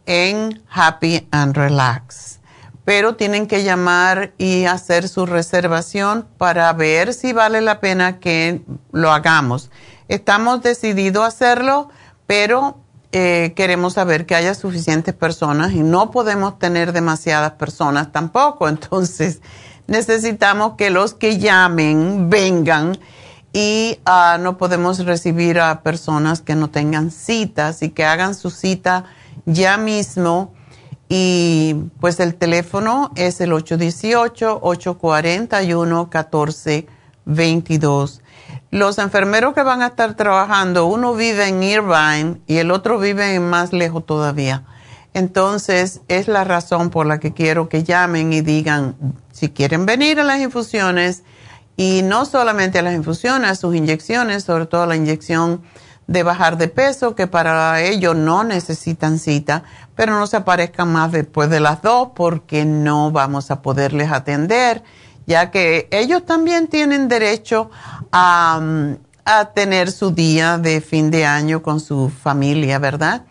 en Happy and Relax. Pero tienen que llamar y hacer su reservación para ver si vale la pena que lo hagamos. Estamos decididos a hacerlo, pero eh, queremos saber que haya suficientes personas y no podemos tener demasiadas personas tampoco. Entonces, necesitamos que los que llamen vengan y ah, no podemos recibir a personas que no tengan citas y que hagan su cita ya mismo. Y pues el teléfono es el 818-841-1422. Los enfermeros que van a estar trabajando, uno vive en Irvine y el otro vive en más lejos todavía. Entonces, es la razón por la que quiero que llamen y digan si quieren venir a las infusiones y no solamente a las infusiones, a sus inyecciones, sobre todo la inyección de bajar de peso, que para ello no necesitan cita, pero no se aparezcan más después de las dos porque no vamos a poderles atender ya que ellos también tienen derecho a, tener su día de fin de año con su familia, ¿verdad?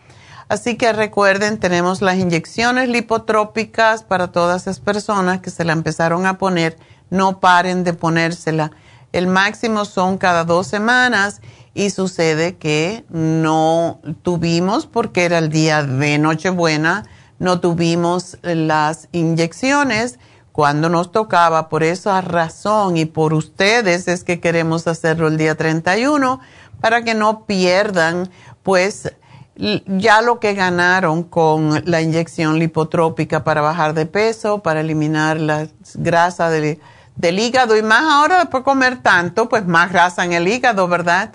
Así que recuerden, tenemos las inyecciones lipotrópicas para todas esas personas que se la empezaron a poner, no paren de ponérsela. El máximo son cada dos semanas y sucede que no tuvimos, porque era el día de Nochebuena, no tuvimos las inyecciones cuando nos tocaba. Por esa razón y por ustedes es que queremos hacerlo el día 31 para que no pierdan pues ya lo que ganaron con la inyección lipotrópica para bajar de peso, para eliminar la grasa del, del hígado y más ahora después de comer tanto, pues más grasa en el hígado, ¿verdad?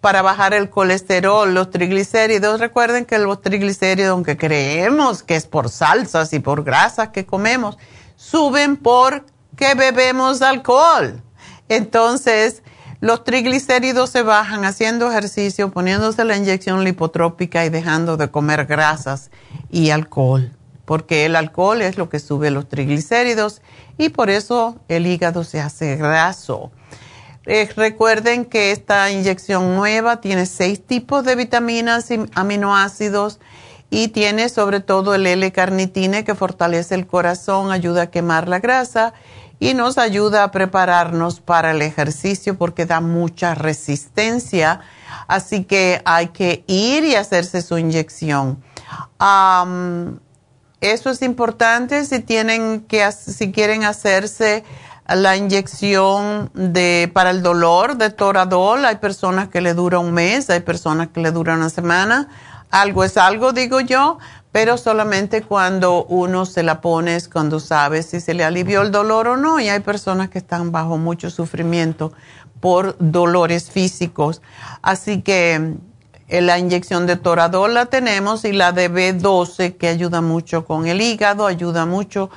Para bajar el colesterol, los triglicéridos. Recuerden que los triglicéridos, aunque creemos que es por salsas y por grasas que comemos, suben porque bebemos alcohol. Entonces, los triglicéridos se bajan haciendo ejercicio, poniéndose la inyección lipotrópica y dejando de comer grasas y alcohol, porque el alcohol es lo que sube los triglicéridos y por eso el hígado se hace graso. Eh, recuerden que esta inyección nueva tiene seis tipos de vitaminas y aminoácidos y tiene sobre todo el L-carnitine que fortalece el corazón, ayuda a quemar la grasa y nos ayuda a prepararnos para el ejercicio porque da mucha resistencia. Así que hay que ir y hacerse su inyección. eso es importante si tienen que si quieren hacerse la inyección de para el dolor de Toradol. Hay personas que le dura un mes, hay personas que le dura una semana algo es algo, digo yo, pero solamente cuando uno se la pone es cuando sabe si se le alivió el dolor o no. Y hay personas que están bajo mucho sufrimiento por dolores físicos. Así que eh, la inyección de Toradol la tenemos y la de B12 que ayuda mucho con el hígado, ayuda mucho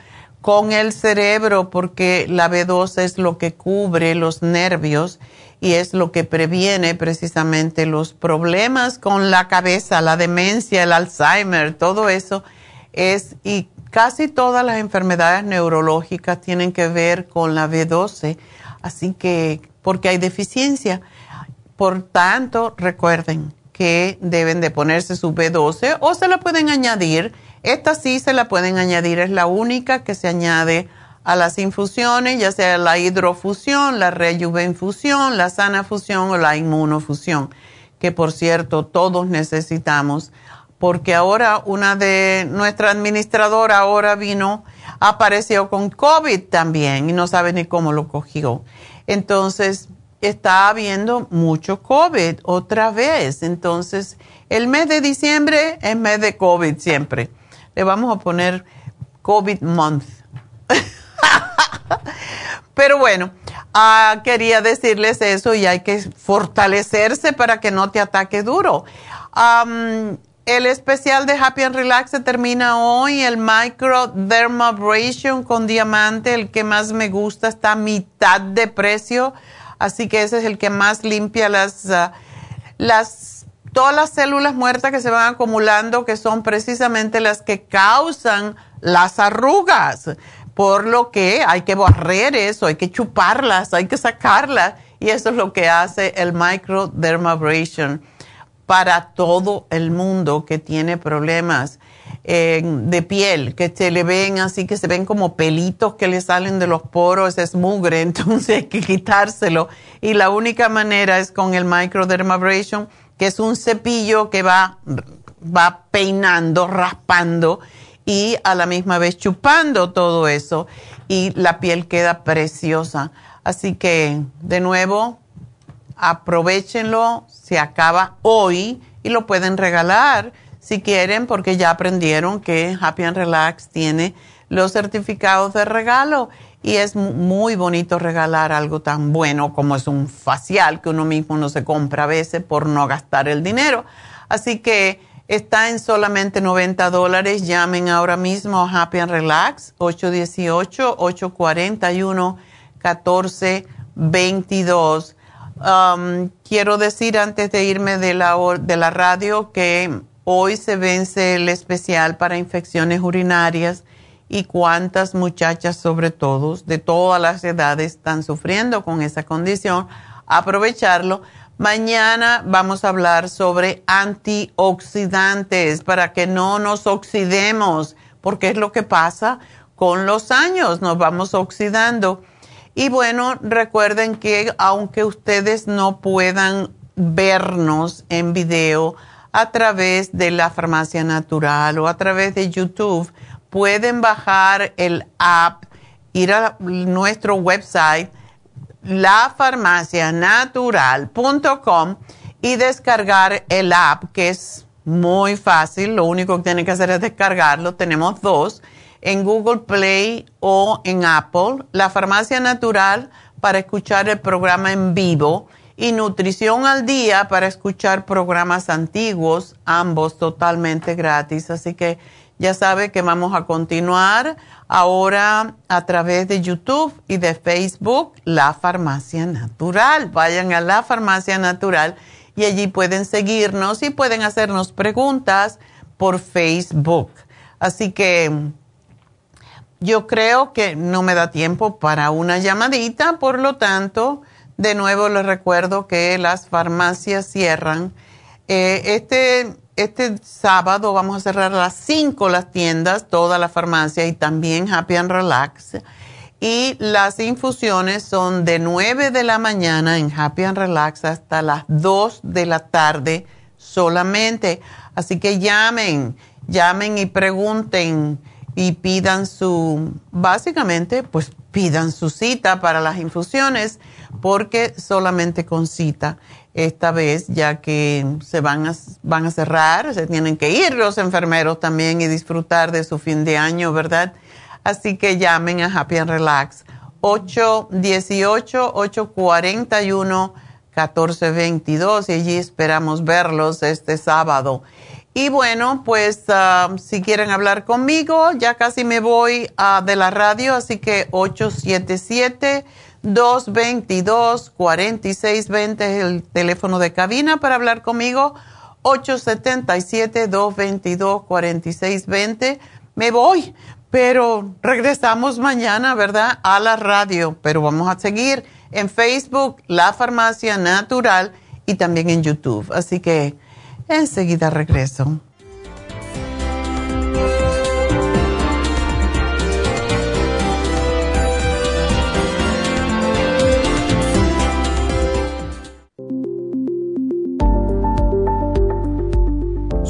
con el cerebro porque la B12 es lo que cubre los nervios y es lo que previene precisamente los problemas con la cabeza, la demencia, el Alzheimer, todo eso es y casi todas las enfermedades neurológicas tienen que ver con la B12, así que porque hay deficiencia. Por tanto, recuerden que deben de ponerse su B12 o se la pueden añadir. Esta sí se la pueden añadir, es la única que se añade a las infusiones, ya sea la hidrofusión, la rejuvenfusión, la sana fusión o la inmunofusión, que por cierto todos necesitamos, porque ahora una de nuestra administradora ahora vino, apareció con COVID también y no sabe ni cómo lo cogió. Entonces, está habiendo mucho COVID otra vez. Entonces, el mes de diciembre es mes de COVID siempre. Le vamos a poner COVID month. Pero bueno, ah, quería decirles eso y hay que fortalecerse para que no te ataque duro. el especial de Happy and Relax se termina hoy. El Micro Dermabrasion con diamante, el que más me gusta, está a mitad de precio. Así que ese es el que más limpia las, ah, las, todas las células muertas que se van acumulando, que son precisamente las que causan las arrugas. Por lo que hay que barrer eso, hay que chuparlas, hay que sacarlas. Y eso es lo que hace el microdermabrasion para todo el mundo que tiene problemas de piel, que se le ven así, que se ven como pelitos que le salen de los poros, es mugre, entonces hay que quitárselo. Y la única manera es con el microdermabrasion, que es un cepillo que va, va peinando, raspando y a la misma vez chupando todo eso y la piel queda preciosa. Así que, de nuevo, aprovechenlo, se acaba hoy y lo pueden regalar si quieren, porque ya aprendieron que Happy and Relax tiene los certificados de regalo y es muy bonito regalar algo tan bueno como es un facial que uno mismo no se compra a veces por no gastar el dinero. Así que está en solamente 90 dólares. Llamen ahora mismo a Happy and Relax 818-841-1422. Um, quiero decir antes de irme de la, de la radio que Hoy se vence el especial para infecciones urinarias y cuántas muchachas, sobre todo, de todas las edades, están sufriendo con esa condición. Aprovecharlo. Mañana vamos a hablar sobre antioxidantes para que no nos oxidemos, porque es lo que pasa con los años, nos vamos oxidando. Y bueno, recuerden que aunque ustedes no puedan vernos en video, a través de la farmacia natural o a través de YouTube. Pueden bajar el app, ir a nuestro website, lafarmacianatural.com y descargar el app, que es muy fácil. Lo único que tienen que hacer es descargarlo. Tenemos dos en Google Play o en Apple. La farmacia natural para escuchar el programa en vivo y Nutrición al Día para escuchar programas antiguos, ambos totalmente gratis. Así que ya sabe que vamos a continuar ahora a través de YouTube y de Facebook, La Farmacia Natural. Vayan a La Farmacia Natural y allí pueden seguirnos y pueden hacernos preguntas por Facebook. Así que yo creo que no me da tiempo para una llamadita, por lo tanto de nuevo les recuerdo que las farmacias cierran. Eh, este, este sábado vamos a cerrar a las 5 las tiendas, toda la farmacia y también Happy and Relax. Y las infusiones son de 9 de la mañana en Happy and Relax hasta las 2 de la tarde solamente. Así que llamen, llamen y pregunten y pidan su, básicamente, pues pidan su cita para las infusiones porque solamente con cita esta vez, ya que se van a, van a cerrar, se tienen que ir los enfermeros también y disfrutar de su fin de año, ¿verdad? Así que llamen a Happy and Relax 818-841-1422 y allí esperamos verlos este sábado. Y bueno, pues ah, si quieren hablar conmigo, ya casi me voy uh, de la radio, así que 877 222-4620 es el teléfono de cabina para hablar conmigo. 877-222-4620. Me voy, pero regresamos mañana, ¿verdad? A la radio, pero vamos a seguir en Facebook, La Farmacia Natural y también en YouTube. Así que enseguida regreso.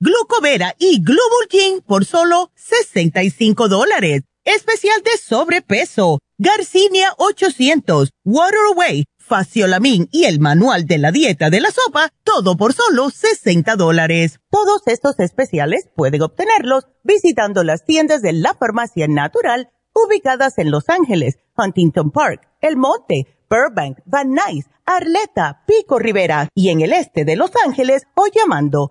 glucovera y glubulgin por solo 65 dólares. Especial de sobrepeso, Garcinia 800, Water Away, Faciolamin y el manual de la dieta de la sopa, todo por solo 60 dólares. Todos estos especiales pueden obtenerlos visitando las tiendas de la farmacia natural ubicadas en Los Ángeles, Huntington Park, El Monte, Burbank, Van Nuys, Arleta, Pico Rivera y en el este de Los Ángeles o llamando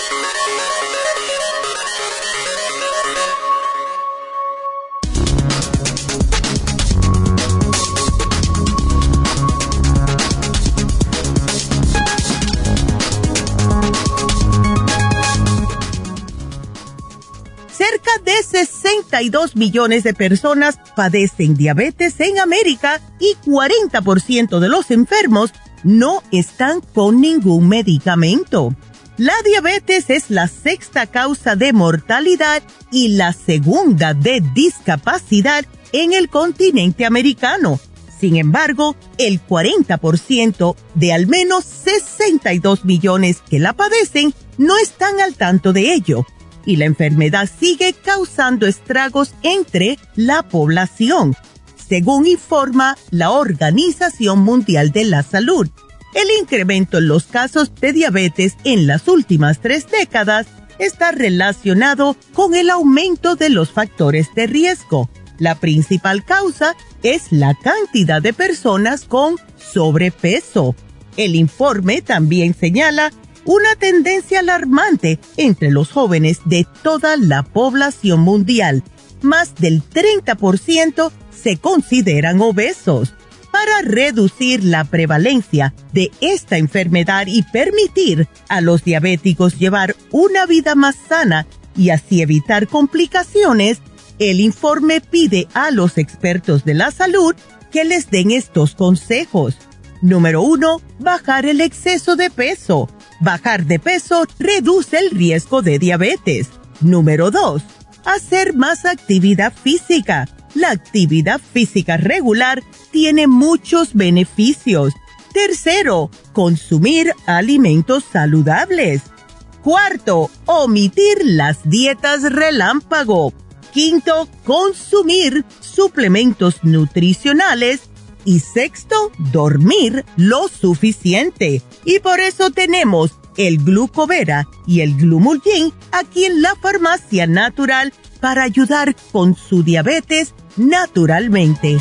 Cerca de 62 millones de personas padecen diabetes en América y 40% de los enfermos no están con ningún medicamento. La diabetes es la sexta causa de mortalidad y la segunda de discapacidad en el continente americano. Sin embargo, el 40% de al menos 62 millones que la padecen no están al tanto de ello y la enfermedad sigue causando estragos entre la población, según informa la Organización Mundial de la Salud. El incremento en los casos de diabetes en las últimas tres décadas está relacionado con el aumento de los factores de riesgo. La principal causa es la cantidad de personas con sobrepeso. El informe también señala una tendencia alarmante entre los jóvenes de toda la población mundial. Más del 30% se consideran obesos. Para reducir la prevalencia de esta enfermedad y permitir a los diabéticos llevar una vida más sana y así evitar complicaciones, el informe pide a los expertos de la salud que les den estos consejos. Número uno, bajar el exceso de peso Bajar de peso reduce el riesgo de diabetes. Número 2. Hacer más actividad física. La actividad física regular tiene muchos beneficios. Tercero, consumir alimentos saludables. Cuarto, omitir las dietas relámpago. Quinto, consumir suplementos nutricionales. Y sexto, dormir lo suficiente. Y por eso tenemos el glucovera y el glumulgin aquí en la farmacia natural para ayudar con su diabetes naturalmente.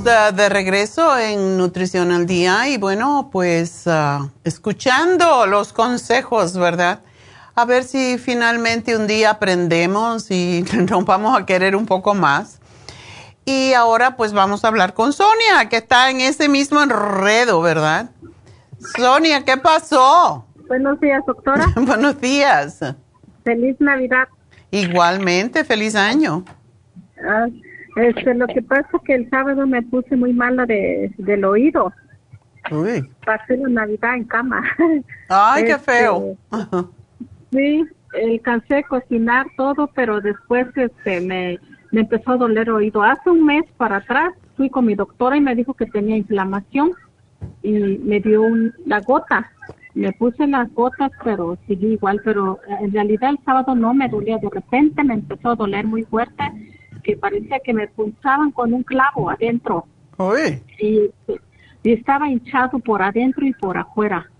Estamos de, regreso en Nutrición al Día y bueno, pues ah, escuchando los consejos, ¿verdad? A ver si finalmente un día aprendemos y nos vamos a querer un poco más. Y ahora pues vamos a hablar con Sonia, que está en ese mismo enredo, ¿verdad? Sonia, ¿qué pasó? Buenos días, doctora. Buenos días. Feliz Navidad. Igualmente, feliz año. Ah, este, lo que pasa es que el sábado me puse muy mala de, del oído. Uy. Pasé la Navidad en cama. Ay, qué este, feo. sí, alcancé a cocinar todo, pero después este, me, me empezó a doler el oído. Hace un mes para atrás fui con mi doctora y me dijo que tenía inflamación y me dio un, la gota. Me puse las gotas, pero seguí igual, pero en realidad el sábado no me dolía. De repente me empezó a doler muy fuerte que parecía que me pulsaban con un clavo adentro. Y, estaba hinchado por adentro y por afuera.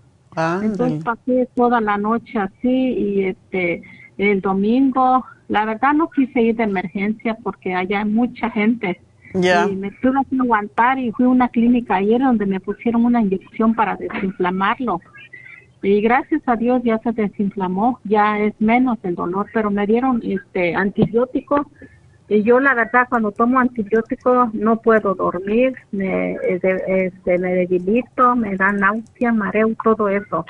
Entonces pasé toda la noche así y este el domingo, la verdad no quise ir de emergencia porque allá hay mucha gente. Y me tuve que aguantar y fui a una clínica ayer donde me pusieron una inyección para desinflamarlo. Y gracias a Dios ya se desinflamó, ya es menos el dolor, pero me dieron este antibióticos y yo la verdad cuando tomo antibióticos no puedo dormir, me, este, me debilito, me da náusea, mareo, todo eso.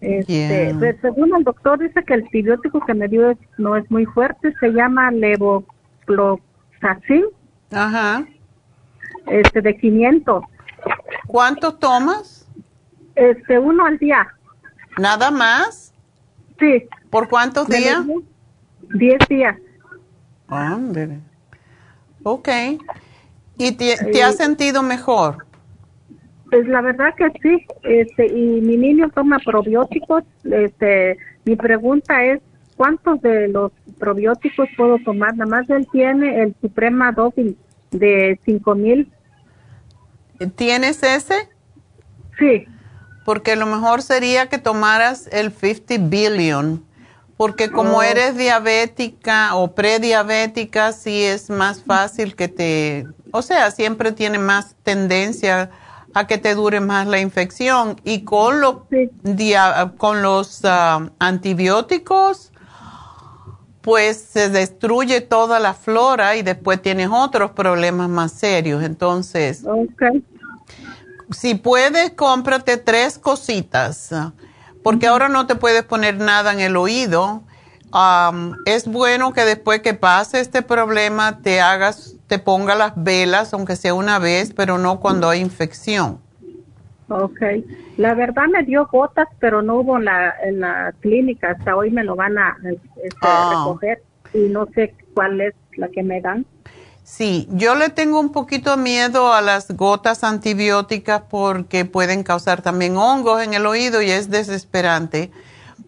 Este, pues, según el doctor dice que el antibiótico que me dio no es muy fuerte, se llama levofloxacin. Ajá. Este de 500. ¿Cuánto tomas? Este uno al día. ¿Nada más? Sí. ¿Por cuántos días? Diez días. Ah, Ok. ¿Y te, te has sentido mejor? Pues la verdad que sí. Este, y mi niño toma probióticos. Este, mi pregunta es, ¿cuántos de los probióticos puedo tomar? Nada más él tiene el Suprema Dosis de 5000. ¿Tienes ese? Sí. Porque lo mejor sería que tomaras el 50 billion porque como oh. eres diabética o prediabética, sí es más fácil que te, o sea, siempre tiene más tendencia a que te dure más la infección. Y con, lo, con los ah, antibióticos, pues se destruye toda la flora y después tienes otros problemas más serios. Entonces, si puedes, cómprate tres cositas porque ahora no te puedes poner nada en el oído. es bueno que después que pase este problema te hagas, te ponga las velas, aunque sea una vez, pero no cuando hay infección. Ok. La verdad me dio gotas, pero no hubo la, en la clínica. Hasta hoy me lo van a este, ah. recoger y no sé cuál es la que me dan. Sí, yo le tengo un poquito miedo a las gotas antibióticas porque pueden causar también hongos en el oído y es desesperante.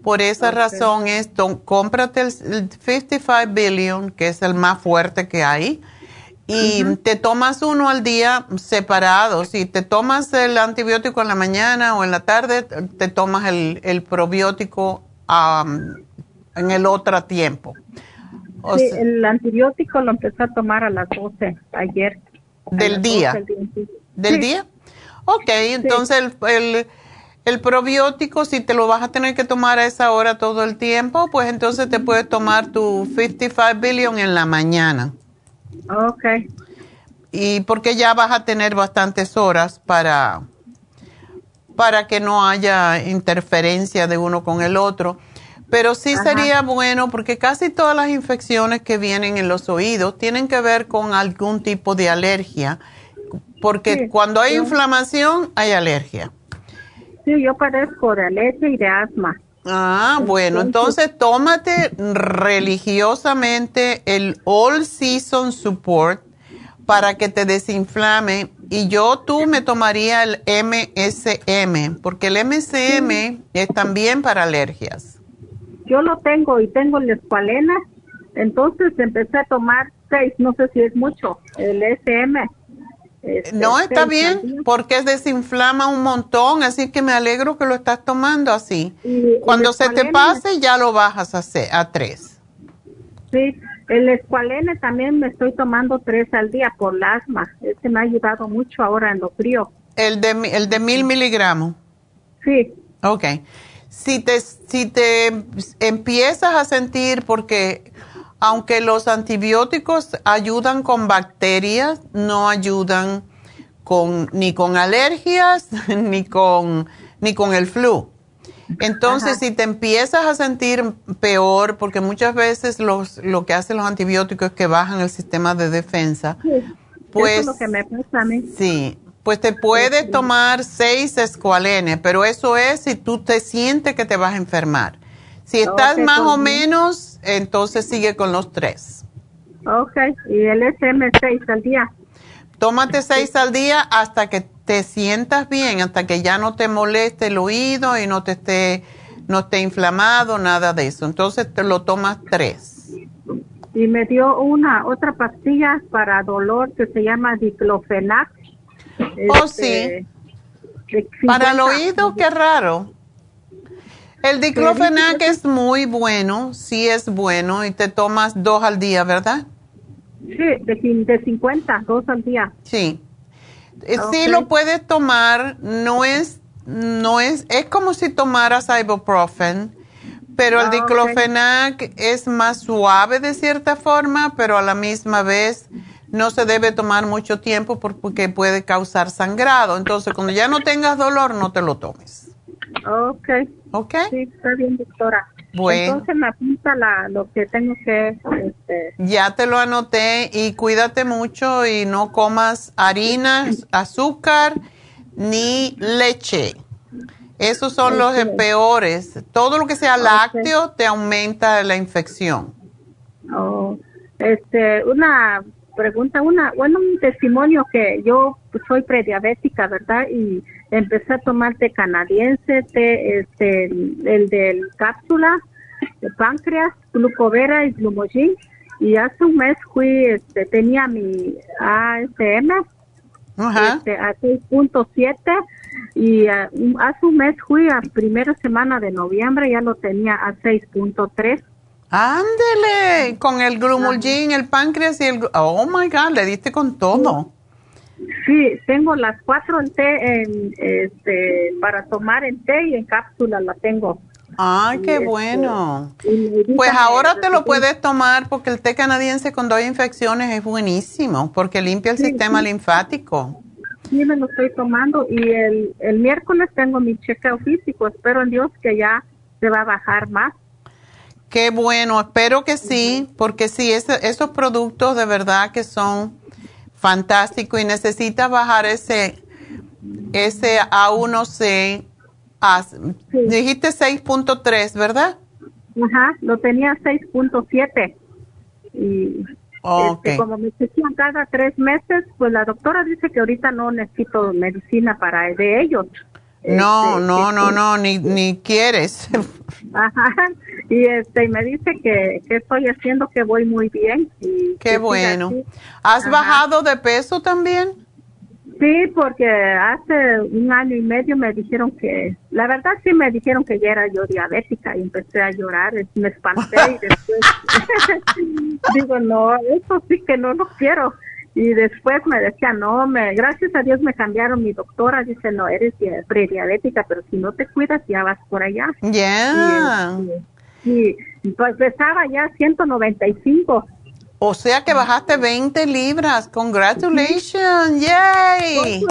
Por esa razón, esto, cómprate el, 55 billion, que es el más fuerte que hay, y te tomas uno al día separado. Si te tomas el antibiótico en la mañana o en la tarde, te tomas el, probiótico en el otro tiempo sí, el antibiótico lo empecé a tomar a las 12 ayer. ¿Del día? ¿Del día? Ok, entonces el, el, probiótico, si te lo vas a tener que tomar a esa hora todo el tiempo, pues entonces te puedes tomar tu 55 billion en la mañana. Ok. y porque ya vas a tener bastantes horas para, para que no haya interferencia de uno con el otro. Pero sí sería bueno porque casi todas las infecciones que vienen en los oídos tienen que ver con algún tipo de alergia, porque cuando hay inflamación hay alergia. Sí, yo padezco de alergia y de asma. Ah, bueno, entonces tómate religiosamente el All Season Support para que te desinflame y yo tú me tomaría el MSM, porque el MSM es también para alergias. Yo lo tengo y tengo el escualena, entonces empecé a tomar seis, no sé si es mucho, el SM. Este, no, está bien, porque desinflama un montón, así que me alegro que lo estás tomando así. Cuando se te pase, ya lo bajas a, a tres. Sí, el escualene también me estoy tomando tres al día por el asma. Ese me ha ayudado mucho ahora en lo frío. ¿El de, el de mil miligramos? Sí. Ok. Si te, si te empiezas a sentir, porque aunque los antibióticos ayudan con bacterias, no ayudan con, ni con alergias ni con, ni con el flu. Entonces, si te empiezas a sentir peor, porque muchas veces los, lo que hacen los antibióticos es que bajan el sistema de defensa, pues... lo que me pasa a mí. Sí, pues te puedes tomar seis escualenes, pero eso es si tú te sientes que te vas a enfermar. Si estás más o menos, entonces sigue con los tres. Ok, y el SM6 al día. Tómate seis al día hasta que te sientas bien, hasta que ya no te moleste el oído y no te esté, no esté inflamado, nada de eso. Entonces te lo tomas tres. Y me dio una otra pastilla para dolor que se llama diclofenac. Oh, sí. Este, para el oído, qué raro. El diclofenac es muy bueno, sí es bueno, y te tomas dos al día, ¿verdad? Sí, de, de 50, dos al día. Sí. Eh, sí lo puedes tomar, no es, no es, es como si tomaras ibuprofen, pero el ah, diclofenac es más suave de cierta forma, pero a la misma vez no se debe tomar mucho tiempo porque puede causar sangrado. Entonces, cuando ya no tengas dolor, no te lo tomes. Ok. Ok. Sí, está bien, doctora. Bueno. Entonces me apunta la, lo que tengo que... Este... Ya te lo anoté y cuídate mucho y no comas harina, azúcar ni leche. Esos son los peores. Todo lo que sea lácteo te aumenta la infección. Oh, este, una pregunta, una, bueno, un testimonio que yo soy prediabética, ¿verdad? Y empecé a tomar té canadiense, té, este, el del cápsula, de páncreas, glucovera y glumogin. Y hace un mes fui, este, tenía mi ASM este, a 6.7 y ah, hace un mes fui a primera semana de noviembre, ya lo tenía a 6.3 Ándele, con el glumulgin, el páncreas y el... Oh, my God, le diste con todo. Sí, tengo las cuatro en té, en, este, para tomar en té y en cápsula la tengo. Ay, qué este, bueno. Pues ahora te lo puedes tomar porque el té canadiense con dos infecciones es buenísimo porque limpia el sistema linfático. Sí, me lo estoy tomando y el, el miércoles tengo mi chequeo físico. Espero en Dios que ya se va a bajar más Qué bueno, espero que sí, porque sí, esos productos de verdad que son fantásticos y necesita bajar ese, ese A1C. A, Dijiste 6.3, ¿verdad? Ajá, lo tenía 6.7. Y este, como me chequean cada tres meses, pues la doctora dice que ahorita no necesito medicina para de ellos. No, este, no, no, no, ni, ni quieres. Ajá, y este me dice que, que estoy haciendo que voy muy bien. Y Qué bueno. ¿Has bajado de peso también? Sí, porque hace un año y medio me dijeron que, la verdad sí me dijeron que ya era yo diabética y empecé a llorar, me espanté y después digo, no, eso sí que no lo quiero. Y después me decía, no, me, gracias a Dios me cambiaron mi doctora. Dice, no, eres prediabética, pero si no te cuidas ya vas por allá. Ya. Y, y, pues pesaba ya 195 O sea que bajaste 20 libras. Congratulations. Yay.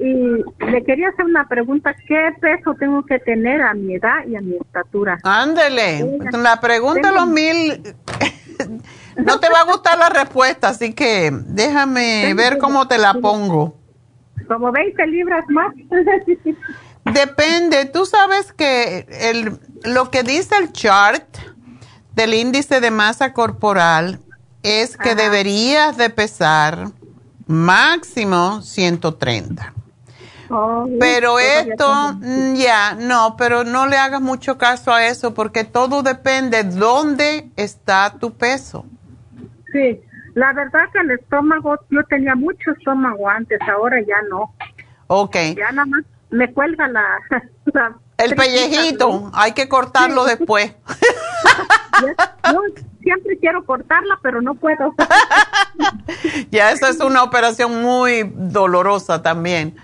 Y le quería hacer una pregunta. ¿Qué peso tengo que tener a mi edad y a mi estatura? Ándele. La pregunta de los mil... no te va a gustar la respuesta, así que déjame ver cómo te la pongo. Como 20 libras más. Depende. Tú sabes que el, lo que dice el chart del índice de masa corporal es que deberías de pesar máximo 130. Pero esto, mm, ya, no, pero no le hagas mucho caso a eso porque todo depende dónde está tu peso. Sí, la verdad que el estómago, yo tenía mucho estómago antes, ahora ya no. Ok. Ya nada más me cuelga la... el pellejito, hay que cortarlo después. Yo siempre quiero cortarla, pero no puedo. ya, eso es una operación muy dolorosa también.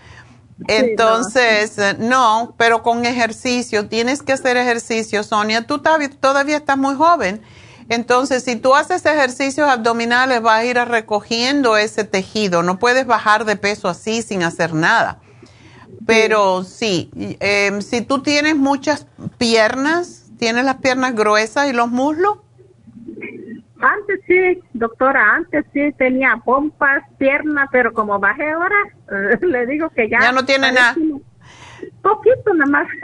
Entonces, eh, no. pero con ejercicio, tienes que hacer ejercicio, Sonia. Tú todavía estás muy joven. Entonces, si tú haces ejercicios abdominales, vas a ir recogiendo ese tejido. No puedes bajar de peso así sin hacer nada. Pero sí, em, si tú tienes muchas piernas, ¿tienes las piernas gruesas y los muslos? Antes sí, doctora, antes sí tenía pompas, piernas, pero como bajé ahora, le digo que ya... Ya no tiene nada. Poquito nada más.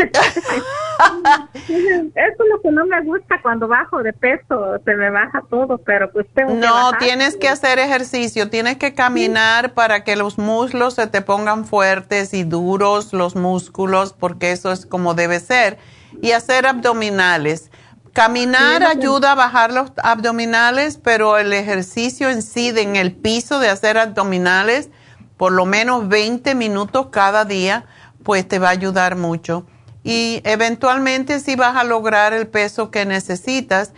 Eso es lo que no me gusta cuando bajo de peso, se me baja todo, pero pues tengo No, tienes que hacer ejercicio, tienes que caminar para que los muslos se te pongan fuertes y duros, los músculos, porque eso es como debe ser. Y hacer abdominales Caminar ayuda a bajar los abdominales, pero el ejercicio en sí, en el piso de hacer abdominales, por lo menos 20 minutos cada día, pues te va a ayudar mucho. Y eventualmente si vas a lograr el peso que necesitas.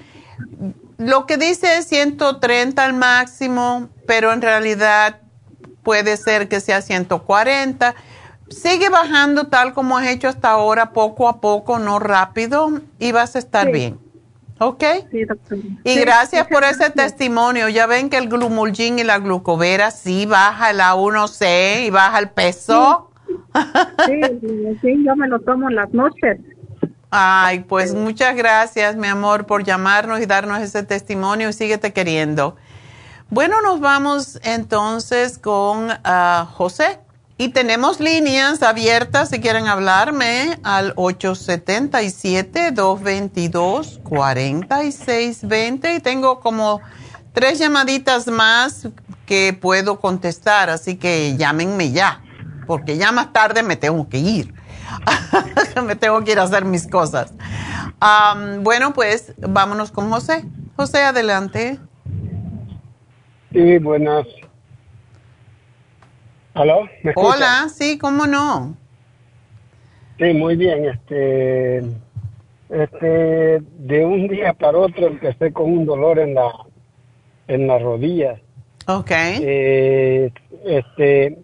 Lo que dice es 130 al máximo, pero en realidad puede ser que sea 140. Sigue bajando tal como has hecho hasta ahora, poco a poco, no rápido, y vas a estar bien. ¿Ok? Sí, doctor. Y gracias por ese testimonio. Ya ven que el glumulgin y la glucovera sí baja el A1C y baja el peso. Sí, sí, yo me lo tomo en las noches. Ay, pues muchas gracias, mi amor, por llamarnos y darnos ese testimonio y síguete queriendo. Bueno, nos vamos entonces con ah, José. Y tenemos líneas abiertas si quieren hablarme al 877-222-4620 y tengo como tres llamaditas más que puedo contestar, así que llámenme ya, porque ya más tarde me tengo que ir. me tengo que ir a hacer mis cosas. bueno, pues vámonos con José. José, adelante. Sí, buenas Hola, sí, ¿cómo no? Sí, muy bien. Este, este, de un día para otro empecé con un dolor en la, en la rodilla. Ok. Eh, este,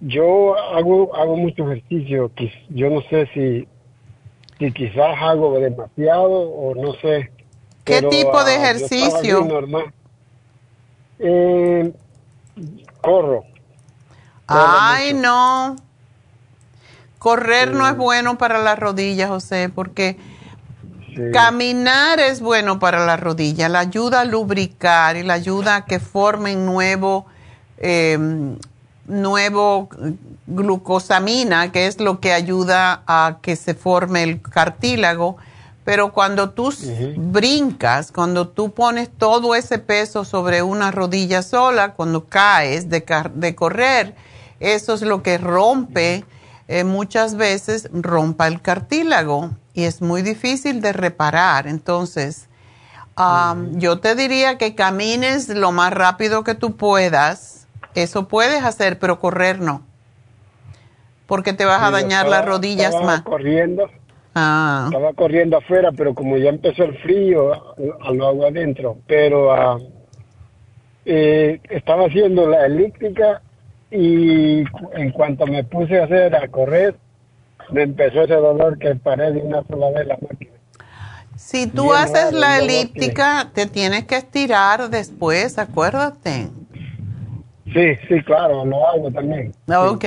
yo hago, hago mucho ejercicio. Yo no sé si, si quizás hago demasiado o no sé. ¿Qué tipo de ah, ejercicio? normal. Eh, corro. Ay, no. Correr no es bueno para las rodillas, José, porque caminar es bueno para las rodillas. La ayuda a lubricar y la ayuda a que formen nuevo, em, nuevo glucosamina, que es lo que ayuda a que se forme el cartílago. Pero cuando tú brincas, cuando tú pones todo ese peso sobre una rodilla sola, cuando caes de, de correr, eso es lo que rompe, eh, muchas veces rompa el cartílago y es muy difícil de reparar. Entonces, yo te diría que camines lo más rápido que tú puedas. Eso puedes hacer, pero correr no. Porque te vas a dañar las rodillas más. corriendo. Ah. Estaba corriendo afuera, pero como ya empezó el frío, lo hago adentro. Pero eh, estaba haciendo la elíptica y en cuanto me puse a hacer a correr, me empezó ese dolor que paré de una sola vez la máquina. Si tú Bien haces la elíptica, te tienes que estirar después, acuérdate. Sí, sí, claro, lo hago también. Ok.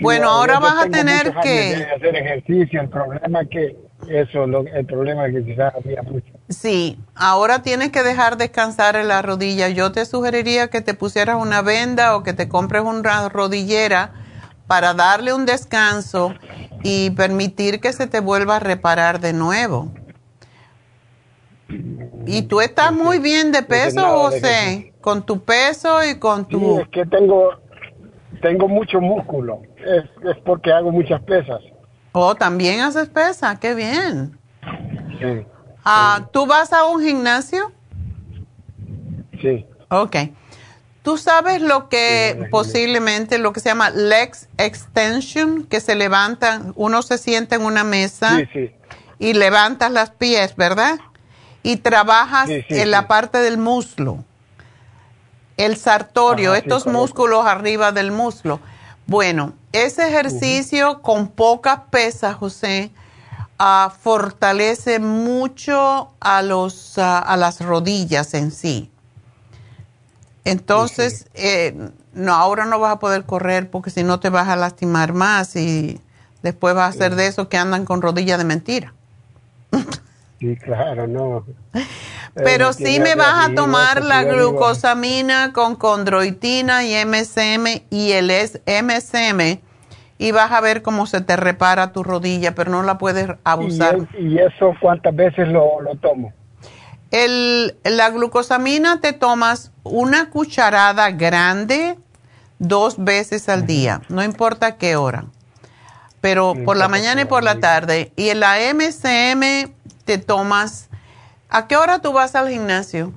Bueno, No, ahora vas a tener que... hacer ejercicio, el problema es que eso, lo, el problema es que quizás había mucho. Sí, ahora tienes que dejar descansar en la rodilla. Yo te sugeriría que te pusieras una venda o que te compres una rodillera para darle un descanso y permitir que se te vuelva a reparar de nuevo. ¿Y tú estás muy bien de peso, de José? Con tu peso y con Sí, tu... es que tengo, tengo mucho músculo. Es, es porque hago muchas pesas. Oh, también haces pesa, qué bien. Sí, Ah, ¿Tú vas a un gimnasio? sí. Ok. ¿Tú sabes lo que posiblemente, lo que se llama legs extension, que se levantan, uno se sienta en una mesa Sí, sí. y levantas las pies, ¿verdad? Y trabajas en la parte del muslo, el sartorio, Ajá, estos correcto. músculos arriba del muslo. Bueno, ese ejercicio con pocas pesas, José, ah, fortalece mucho a, los, ah, a las rodillas en sí. Entonces, eh, no, ahora no vas a poder correr porque si no te vas a lastimar más y después vas a ser de esos que andan con rodillas de mentira. Sí, claro, no. Pero Eh, sí me vas a tomar la glucosamina con condroitina y MSM y el MSM y vas a ver cómo se te repara tu rodilla, pero no la puedes abusar. ¿Y, eso cuántas veces lo, lo tomo? El, la glucosamina te tomas una cucharada grande dos veces al día, no importa qué hora, pero por la mañana y por la tarde. Y en la MSM te tomas, ¿a qué hora tú vas al gimnasio?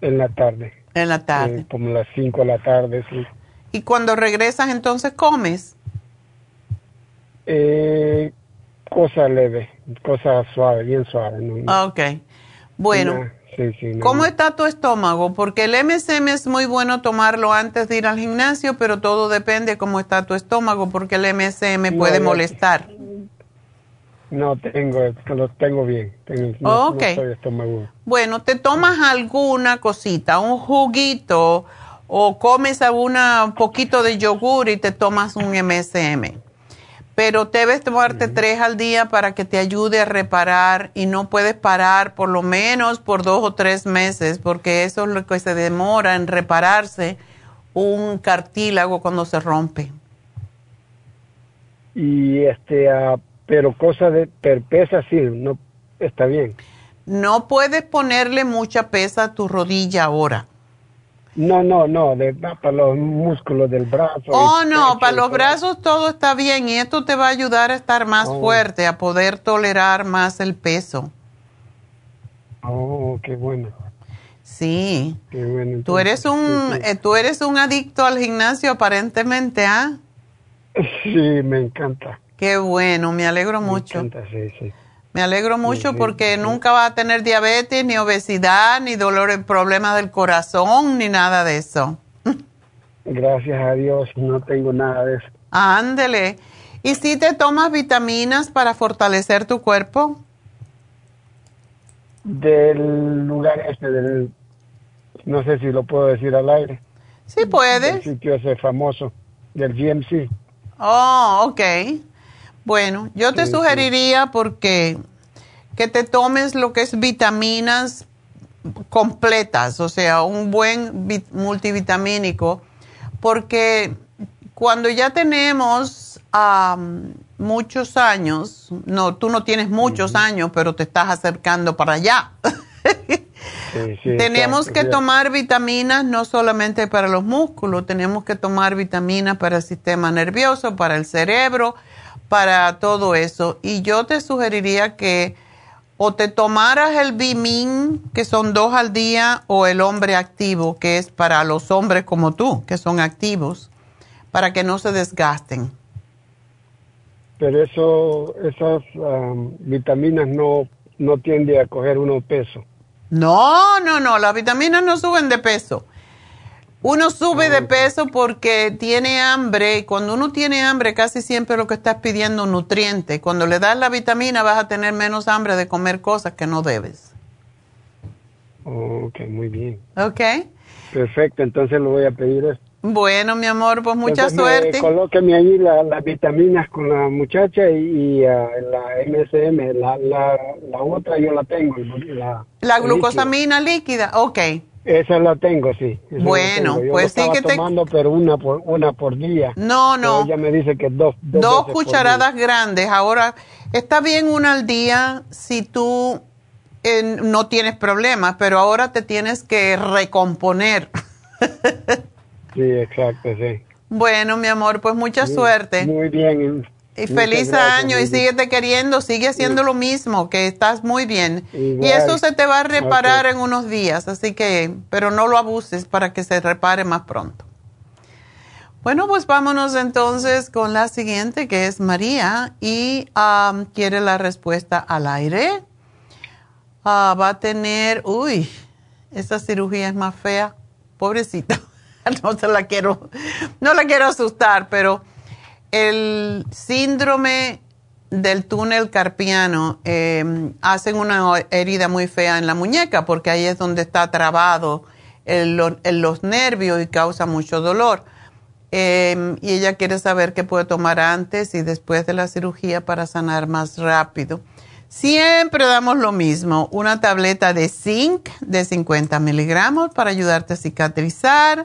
En la tarde. En la tarde. Eh, como las 5 de la tarde, sí. Y cuando regresas entonces comes. Eh, cosa leve, cosa suave, bien suave. No, no- Ok. Bueno. no, sí, sí, no, ¿Cómo está tu estómago? Porque el MSM es muy bueno tomarlo antes de ir al gimnasio, pero todo depende de cómo está tu estómago, porque el MSM puede molestar. No tengo, lo tengo bien. Tengo, no, Oh, no. Bueno, te tomas alguna cosita, un juguito, o comes alguna un poquito de yogur y te tomas un MSM. Pero debes tomarte tres al día para que te ayude a reparar y no puedes parar por lo menos por dos o tres meses, porque eso es lo que se demora en repararse un cartílago cuando se rompe. Y este, ah, pero cosa de per pesa sí, no está bien. No puedes ponerle mucha pesa a tu rodilla ahora. No, no, no, de, para los músculos del brazo. Oh, no, pecho para los brazos todo está bien y esto te va a ayudar a estar más Oh. fuerte, a poder tolerar más el peso. Oh, qué bueno, Sí. qué bueno. Tú eres un, eh, tú eres un adicto al gimnasio aparentemente, ¿ah? Sí, me encanta. Qué bueno, me alegro Me mucho. encanta, sí, sí. Me alegro mucho sí, porque nunca vas a tener diabetes, ni obesidad, ni dolores, problemas del corazón, ni nada de eso. Gracias a Dios no tengo nada de eso. Ándele. ¿Y si te tomas vitaminas para fortalecer tu cuerpo? Del lugar este, del, no sé si lo puedo decir al aire. Sí El puedes. sitio ese famoso, del GMC. Oh, ok. Bueno, yo te sugeriría porque que te tomes lo que es vitaminas completas, o sea, un buen vit- multivitamínico, porque cuando ya tenemos muchos años, no, tú no tienes muchos años, pero te estás acercando para allá. Sí, sí, tenemos que tomar vitaminas no solamente para los músculos, tenemos que tomar vitaminas para el sistema nervioso, para el cerebro, para todo eso. Y yo te sugeriría que o te tomaras el Bimin, que son dos al día, o el hombre activo, que es para los hombres como tú, que son activos, para que no se desgasten. Pero eso, esas am, vitaminas no, no tiende a coger uno peso. No, no, no, las vitaminas no suben de peso. Uno sube de peso porque tiene hambre y cuando uno tiene hambre casi siempre lo que estás pidiendo es nutriente. Cuando le das la vitamina vas a tener menos hambre de comer cosas que no debes. ok, muy bien. Ok. Perfecto, entonces lo voy a pedir esto. Bueno, mi amor, pues mucha suerte. Colóqueme ahí las vitaminas con la muchacha y, ah, la MSM. La, la, la, otra yo la tengo. La, la glucosamina líquida, ok. Esa la tengo, sí. bueno, pues sí que te... tomando, pero una por, una por día. No, no. ella me dice que dos. Dos, cucharadas grandes. Ahora, está bien una al día si tú eh, no tienes problemas, pero ahora te tienes que recomponer. Sí, exacto, sí. Bueno, mi amor, pues mucha suerte. Muy bien. Y feliz año y síguete queriendo, sigue haciendo lo mismo, que estás muy bien. Y eso se te va a reparar en unos días, así que, pero no lo abuses para que se repare más pronto. Bueno, pues vámonos entonces con la siguiente, que es María, y quiere la respuesta al aire. Ah, va a tener, uy, esta cirugía es más fea, pobrecita. no se la quiero, no la quiero asustar, pero el síndrome del túnel carpiano eh, hacen una herida muy fea en la muñeca porque ahí es donde está trabado el, los nervios y causa mucho dolor. Em, y ella quiere saber qué puede tomar antes y después de la cirugía para sanar más rápido. Siempre damos lo mismo, una tableta de zinc de 50 miligramos para ayudarte a cicatrizar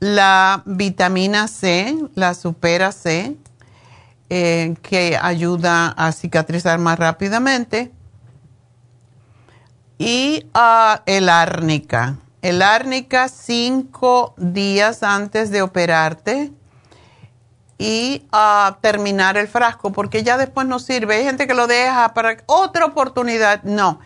la vitamina C, la supera C, eh, que ayuda a cicatrizar más rápidamente. Y uh, el árnica. El árnica cinco días antes de operarte y a uh, terminar el frasco, porque ya después no sirve. Hay gente que lo deja para otra oportunidad. No.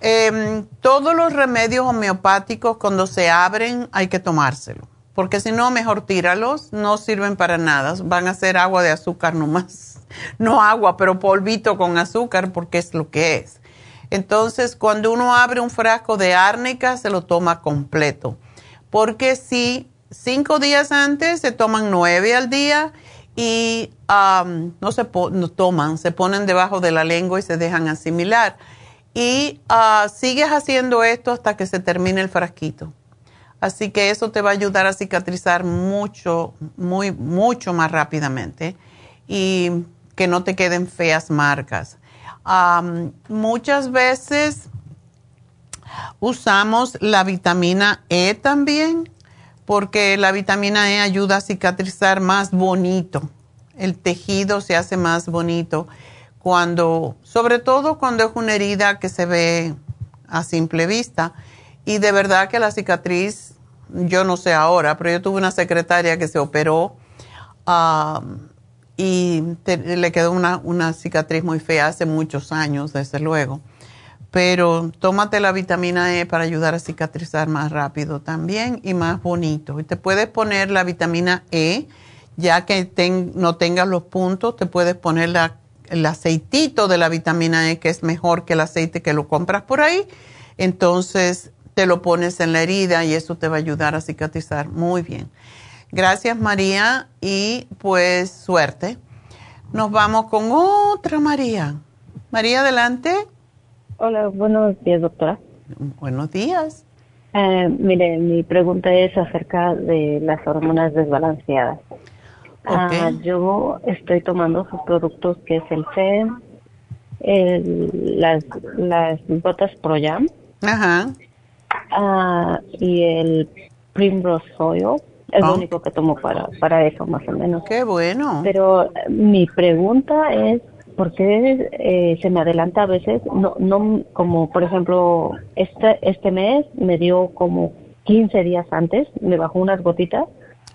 Em, todos los remedios homeopáticos cuando se abren hay que tomárselo porque si no, mejor tíralos, no sirven para nada, van a ser agua de azúcar nomás. No agua, pero polvito con azúcar porque es lo que es. Entonces, cuando uno abre un frasco de árnica, se lo toma completo. Porque si cinco días antes se toman nueve al día y no se toman, se ponen debajo de la lengua y se dejan asimilar. Y ah, sigues haciendo esto hasta que se termine el frasquito. Así que eso te va a ayudar a cicatrizar mucho, muy, mucho más rápidamente y que no te queden feas marcas. muchas veces usamos la vitamina E también, porque la vitamina E ayuda a cicatrizar más bonito. El tejido se hace más bonito cuando, sobre todo cuando es una herida que se ve a simple vista y de verdad que la cicatriz, yo no sé ahora, pero yo tuve una secretaria que se operó y le quedó una, una cicatriz muy fea hace muchos años, desde luego. Pero tómate la vitamina E para ayudar a cicatrizar más rápido también y más bonito. Y te puedes poner la vitamina E, ya que no tengas los puntos, te puedes poner el aceitito de la vitamina E, que es mejor que el aceite que lo compras por ahí. Entonces, te lo pones en la herida y eso te va a ayudar a cicatrizar muy bien. Gracias María y pues suerte. Nos vamos con otra María. María, adelante. Hola, buenos días, doctora. Buenos días. Eh, mire, mi pregunta es acerca de las hormonas desbalanceadas. Ah, yo estoy tomando sus productos que es el C, las, las gotas ProYam. Ajá. Ah, y el Primrose Oil. Es lo ah. único que tomo para, para eso, más o menos. Qué bueno. Pero eh, mi pregunta es, ¿por qué eh, se me adelanta a veces? No, no, como por ejemplo, este, este mes me dio como 15 días antes, me bajó unas gotitas.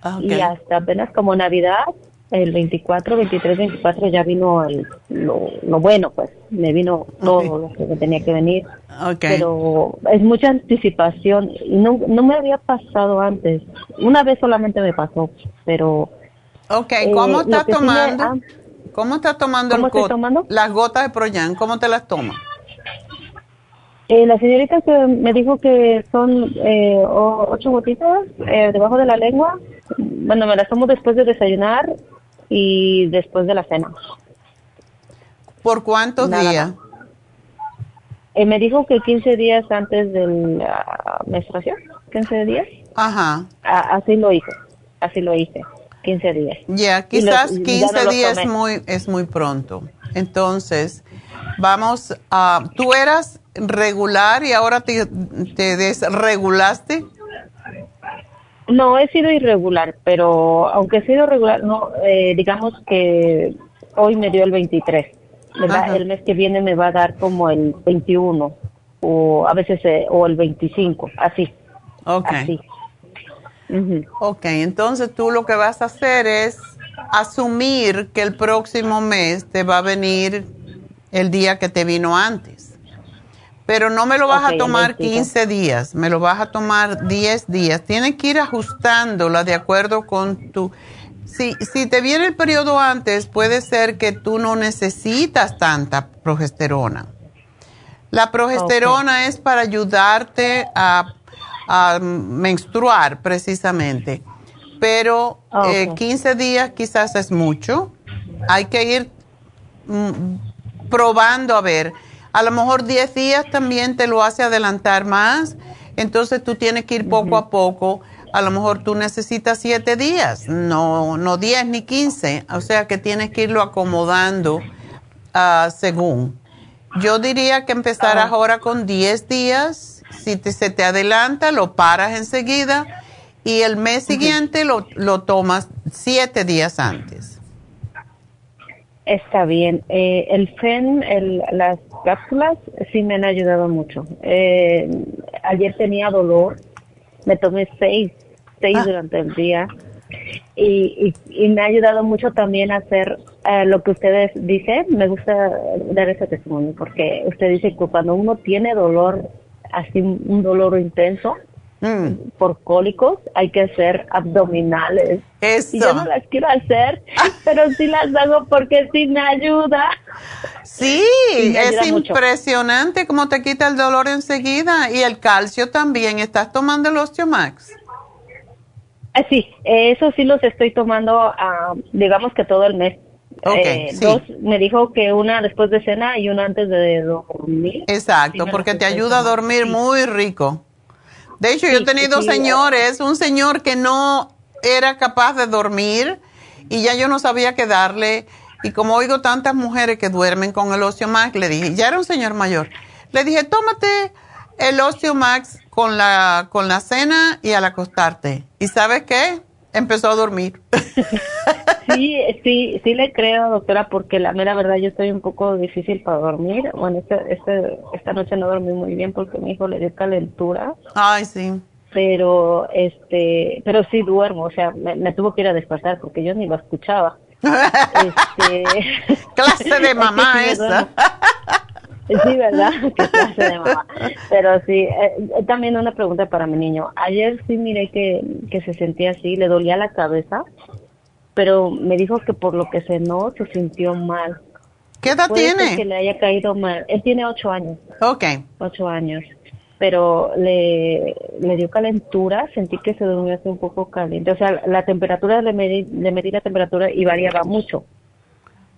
Ah, y hasta apenas como Navidad el 24, 23, 24 ya vino el, lo, bueno, pues me vino todo lo que tenía que venir. Pero es mucha anticipación y no, no me había pasado antes. Una vez solamente me pasó, pero... Ok, ¿cómo eh, estás tomando? ¿Cómo estás tomando, el tomando? las gotas de Proyan? ¿Cómo te las tomas? Eh, la señorita que me dijo que son eh, ocho gotitas eh, debajo de la lengua. Bueno, me las tomo después de desayunar y después de la cena. ¿Por cuántos Nada días? Eh, me dijo que 15 días antes de la menstruación. 15 días. Ajá. A- así lo hice. Así lo hice. 15 días. Ya, quizás no 15 los días es muy, es muy pronto. Entonces, vamos a... ¿Tú eras regular y ahora te, te desregulaste? No, he sido irregular, pero aunque he sido regular, no, eh, digamos que hoy me dio el 23, ¿verdad? El mes que viene me va a dar como el 21 o a veces eh, o el 25, así. Ok. Así. Ok, entonces tú lo que vas a hacer es asumir que el próximo mes te va a venir el día que te vino antes. Pero no me lo vas a tomar el 25. 15 días, me lo vas a tomar 10 días. Tienes que ir ajustándola de acuerdo con tu... Si, si te viene el periodo antes, puede ser que tú no necesitas tanta progesterona. La progesterona es para ayudarte a, a menstruar precisamente, pero Ah, eh, ok. 15 días quizás es mucho. Hay que ir mm, probando a ver. A lo mejor 10 días también te lo hace adelantar más, entonces tú tienes que ir poco a poco. A lo mejor tú necesitas 7 días, no, no 10 ni 15, o sea que tienes que irlo acomodando ah, según. Yo diría que empezaras ahora con 10 días. Si te- se te adelanta, lo paras enseguida. Y el mes siguiente lo, lo tomas 7 días antes. Está bien. Eh, el FEN, el, las cápsulas, sí me han ayudado mucho. Eh, ayer tenía dolor, me tomé seis, seis Ah. durante el día y, y, y me ha ayudado mucho también a hacer eh, lo que ustedes dicen. Me gusta dar ese testimonio porque usted dice que cuando uno tiene dolor, así un dolor intenso, Mm. por cólicos, hay que hacer abdominales. Eso. Y yo no las quiero hacer, pero sí las hago porque sí me ayuda. Sí, me es ayuda mucho. impresionante cómo te quita el dolor enseguida. Y el calcio también. ¿Estás tomando el Osteomax? Ah, sí, eso sí los estoy tomando, ah, digamos que todo el mes. Ok, Eh, sí. Dos, me dijo que una después de cena y una antes de dormir. Exacto, Sí, porque te ayuda a dormir muy rico. De hecho, yo he tenido sí, señores, un señor que no era capaz de dormir y ya yo no sabía qué darle. Y como oigo tantas mujeres que duermen con el Osteomax, le dije, ya era un señor mayor, le dije, tómate el Osteomax con la, con la cena y al acostarte. ¿Y sabes qué? Empezó a dormir. Sí, sí, sí le creo, doctora, porque la mera verdad yo estoy un poco difícil para dormir. Bueno, este, este, esta noche no dormí muy bien porque mi hijo le dio calentura. Ay, sí. pero este pero sí duermo o sea me, me tuvo que ir a despertar porque yo ni lo escuchaba este Clase de mamá Sí, esa. sí verdad qué clase de mamá pero sí eh, también una pregunta para mi niño ayer sí miré que, que se sentía así le dolía la cabeza pero me dijo que por lo que cenó se sintió mal. ¿Qué edad Puede tiene? que le haya caído mal. Él tiene ocho años. Ok. ocho años, pero le, le dio calentura, sentí que se durmió un poco caliente, o sea, la temperatura, le medí, le medí la temperatura y variaba mucho,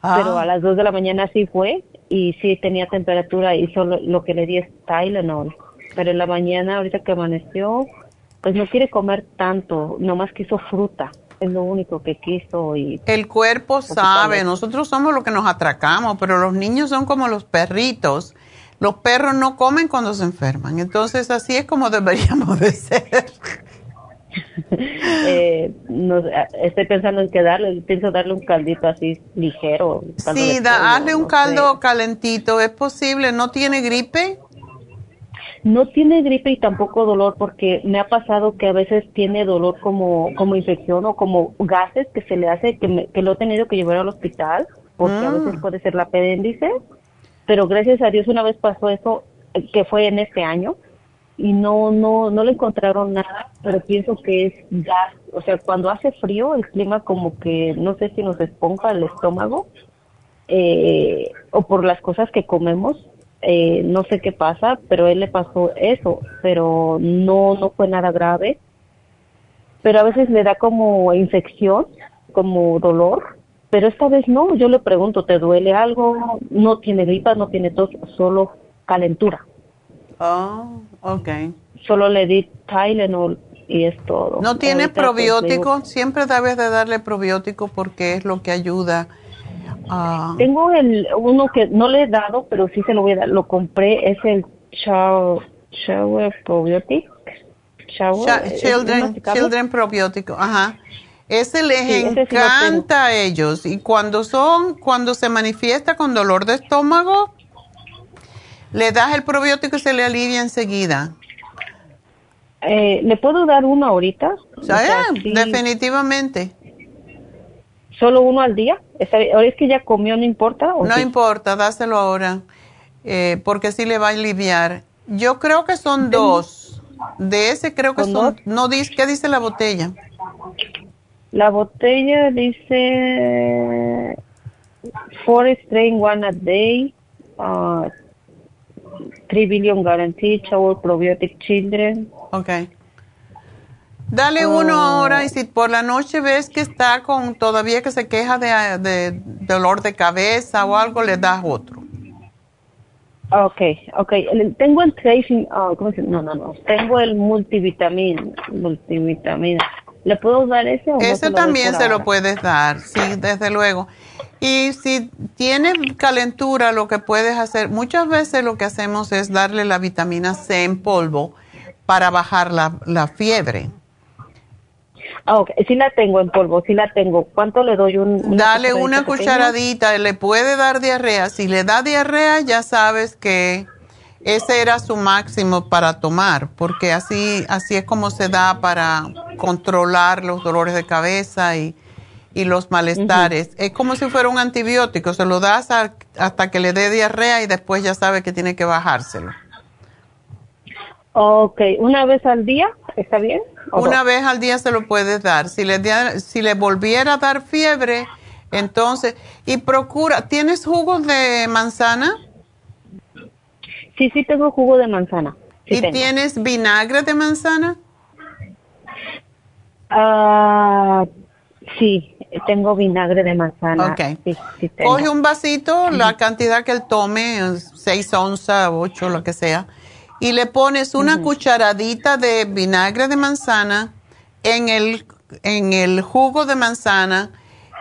Ah. pero a las dos de la mañana sí fue y sí tenía temperatura y solo lo que le di es Tylenol, pero en la mañana, ahorita que amaneció, pues no quiere comer tanto, nomás quiso fruta, es lo único que quiso y El cuerpo sabe, nosotros somos los que nos atracamos, pero los niños son como los perritos. Los perros no comen cuando se enferman, entonces así es como deberíamos de ser. eh, no, estoy pensando en que darle, pienso darle un caldito así ligero. caldo Sí, da, pollo, hazle un no caldo sé. calentito, es posible, ¿no tiene gripe? No tiene gripe y tampoco dolor porque me ha pasado que a veces tiene dolor como, como infección o como gases que se le hace, que, me- que lo he tenido que llevar al hospital porque a veces puede ser la apéndice, pero gracias a Dios una vez pasó eso, eh, que fue en este año, y no, no, no le encontraron nada, pero pienso que es gas, o sea, cuando hace frío el clima como que no sé si nos esponja el estómago, eh, o por las cosas que comemos, eh, no sé qué pasa, pero él le pasó eso, pero no, no fue nada grave. Pero a veces le da como infección, como dolor, pero esta vez no. Yo le pregunto, ¿te duele algo? No tiene gripa, no tiene tos, solo calentura. Oh, ok. Solo le di Tylenol y es todo. ¿No tiene pues, probiótico? Siempre debes de darle probiótico porque es lo que ayuda a... Tengo el uno que no le he dado, pero sí se lo voy a dar. Lo compré, es el Shower, shower Probiotic. Shower, Cha- ¿es- es children, children probiótico, ajá. Ese les Sí, sí encanta a ellos y cuando son, cuando se manifiesta con dolor de estómago, le das el probiótico y se le alivia enseguida. Eh, ¿Le puedo dar uno ahorita? O sea, sí. definitivamente. ¿Solo uno al día? ¿Ahora es que ya comió, no importa? ¿o No sí? importa, dáselo ahora, eh, porque sí le va a aliviar. Yo creo que son dos. De ese creo que ¿Son son, dos? no dice, ¿qué dice la botella? La botella dice four strain one a day, uh, 3 billion guarantee, shower probiotic children. Ok. Dale uno ahora y si por la noche ves que está con todavía que se queja de, de dolor de cabeza o algo, le das otro. Okay, okay. El- Tengo el tracing, ¿cómo se No, no, no. Tengo el multivitamina, multivitamina. ¿Le puedo dar ese o Ese también se lo puedes dar, sí, desde luego. Y si tiene calentura, lo que puedes hacer, muchas veces lo que hacemos es darle la vitamina C en polvo para bajar la, la fiebre. Ah, ok. Sí la tengo en polvo, sí la tengo. ¿Cuánto le doy? Un, una Dale cucharadita una pequeña? cucharadita, le puede dar diarrea. Si le da diarrea, ya sabes que ese era su máximo para tomar, porque así, así es como se da para controlar los dolores de cabeza y, y los malestares. Es como si fuera un antibiótico, se lo das a- hasta que le dé diarrea y después ya sabe que tiene que bajárselo. Ok, ¿una vez al día? ¿Está bien? ¿O Una vez al día se lo puedes dar. Si le, si le volviera a dar fiebre, entonces, y procura, ¿tienes jugos de manzana? Sí, sí tengo jugo de manzana. Sí ¿Y tengo. tienes vinagre de manzana? Ah, sí, tengo vinagre de manzana. Ok. Sí, sí. Coge un vasito, la cantidad que él tome, es seis onzas, ocho, lo que sea, y le pones una cucharadita de vinagre de manzana en el, en el jugo de manzana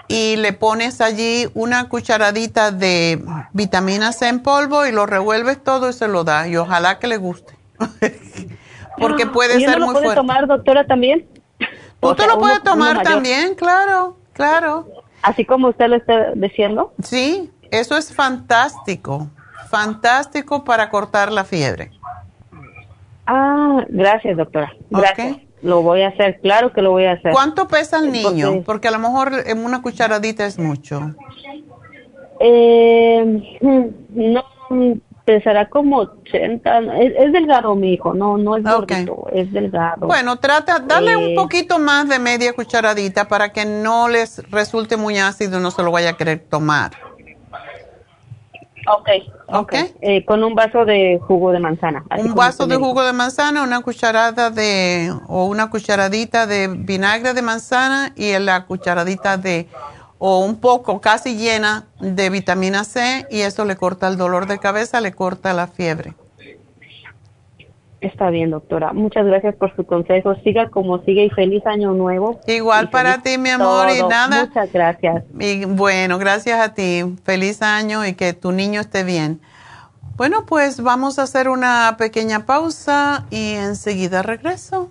y le pones allí una cucharadita de vitamina C en polvo y lo revuelves todo y se lo das. Y ojalá que le guste. Porque puede ¿Y uno ser lo muy puede fuerte. tomar, doctora, también? Tú O te sea, lo puedes uno tomar también, claro, claro. Así como usted lo está diciendo. Sí, eso es fantástico, fantástico para cortar la fiebre. Ah, gracias, doctora. Gracias. Lo voy a hacer, claro que lo voy a hacer. ¿Cuánto pesa el niño? Porque a lo mejor en una cucharadita es mucho. Eh, no, pesará como 80. Es, es delgado, mi hijo. No, no es gordito, es delgado. Bueno, trata, dale un Eh, poquito más de media cucharadita para que no les resulte muy ácido y no se lo vaya a querer tomar. Ok, ok. Eh, con un vaso de jugo de manzana. Un vaso de jugo de manzana, una cucharada de, o una cucharadita de vinagre de manzana y la cucharadita de, o un poco, casi llena de vitamina C y eso le corta el dolor de cabeza, le corta la fiebre. Está bien, doctora. Muchas gracias por su consejo. Siga como sigue y feliz año nuevo. Igual para ti, mi amor, y nada. Muchas gracias. Y bueno, gracias a ti. Feliz año y que tu niño esté bien. Bueno, pues vamos a hacer una pequeña pausa y enseguida regreso.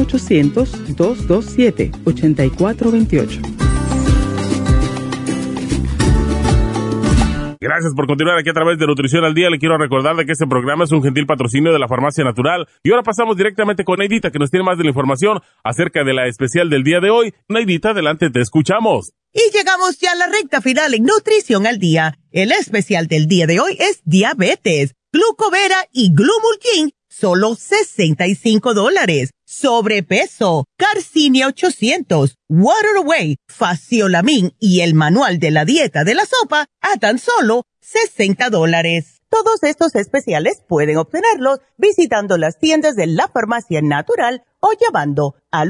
1-800-227-8428. Gracias por continuar aquí a través de Nutrición al Día. Le quiero recordar de que este programa es un gentil patrocinio de la Farmacia Natural. Y ahora pasamos directamente con Neidita, que nos tiene más de la información acerca de la especial del día de hoy. Neidita, adelante, te escuchamos. Y llegamos ya a la recta final en Nutrición al Día. El especial del día de hoy es diabetes, glucovera y glumulgin, solo 65 dólares. Sobrepeso, Carcinia 800, Water Away, Faciolamin y el manual de la dieta de la sopa a tan solo 60 dólares. Todos estos especiales pueden obtenerlos visitando las tiendas de la farmacia natural o llamando al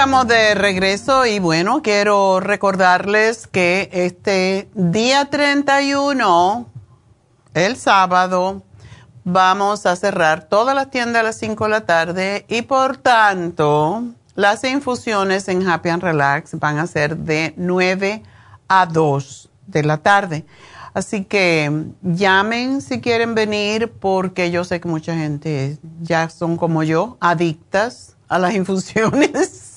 Estamos de regreso y bueno, quiero recordarles que este día 31, el sábado, vamos a cerrar todas las tiendas a las 5 de la tarde y por tanto las infusiones en Happy and Relax van a ser de 9 a 2 de la tarde. Así que llamen si quieren venir porque yo sé que mucha gente ya son como yo, adictas a las infusiones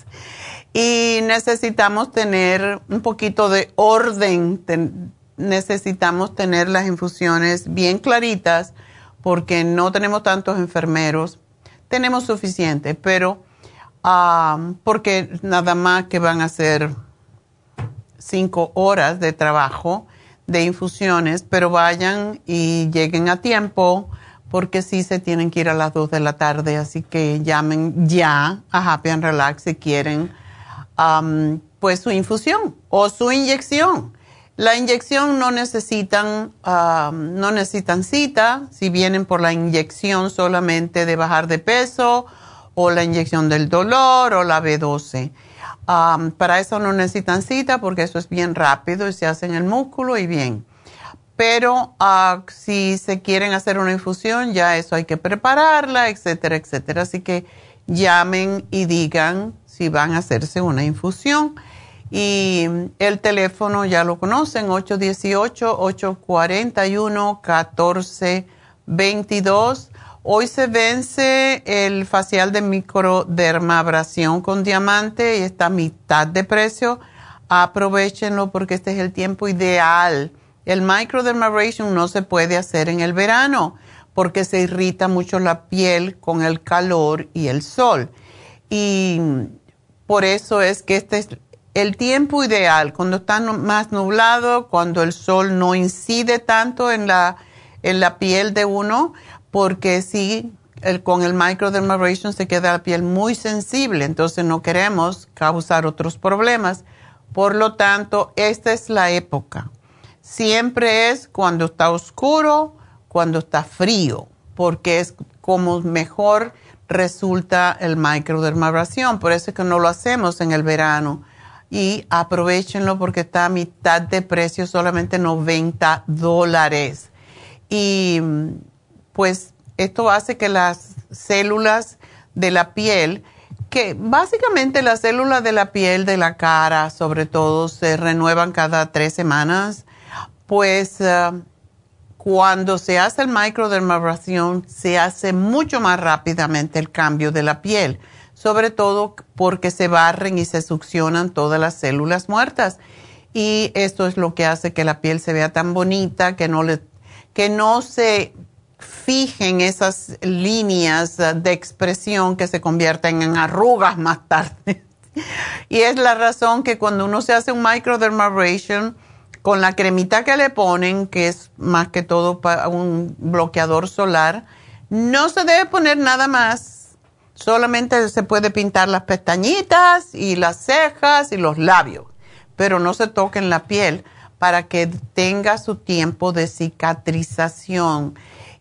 y necesitamos tener un poquito de orden, necesitamos tener las infusiones bien claritas porque no tenemos tantos enfermeros. Tenemos suficiente, pero ah, porque nada más que van a ser cinco horas de trabajo de infusiones, pero vayan y lleguen a tiempo porque sí se tienen que ir a las dos de la tarde, así que llamen ya a Happy and Relax si quieren pues su infusión o su inyección. La inyección no necesitan, no necesitan cita, si vienen por la inyección solamente de bajar de peso o la inyección del dolor o la B12. Um, para eso no necesitan cita porque eso es bien rápido y se hace en el músculo y bien. Pero uh, si se quieren hacer una infusión, ya eso hay que prepararla, etcétera, etcétera. Así que llamen y digan si van a hacerse una infusión. Y el teléfono ya lo conocen, 818-841-1422. Hoy se vence el facial de microdermabrasión con diamante y está a mitad de precio. Aprovechenlo porque este es el tiempo ideal. El microdermabrasion no se puede hacer en el verano porque se irrita mucho la piel con el calor y el sol. Y por eso es que este es el tiempo ideal, cuando está más nublado, cuando el sol no incide tanto en la, en la piel de uno, porque si el, con el microdermabrasion se queda la piel muy sensible, entonces no queremos causar otros problemas. Por lo tanto, esta es la época. Siempre es cuando está oscuro, cuando está frío, porque es como mejor resulta el microdermabrasión. Por eso es que no lo hacemos en el verano y aprovechenlo porque está a mitad de precio, solamente 90 dólares. Y pues esto hace que las células de la piel, que básicamente las células de la piel de la cara sobre todo se renuevan cada tres semanas, pues eh, cuando se hace el microdermabrasión se hace mucho más rápidamente el cambio de la piel sobre todo porque se barren y se succionan todas las células muertas. Y esto es lo que hace que la piel se vea tan bonita, que no, le, que no se fijen esas líneas de expresión que se convierten en arrugas más tarde. y es la razón que cuando uno se hace un microdermabrasion, con la cremita que le ponen, que es más que todo un bloqueador solar. No se debe poner nada más, solamente se puede pintar las pestañitas y las cejas y los labios, pero no se toquen la piel para que tenga su tiempo de cicatrización.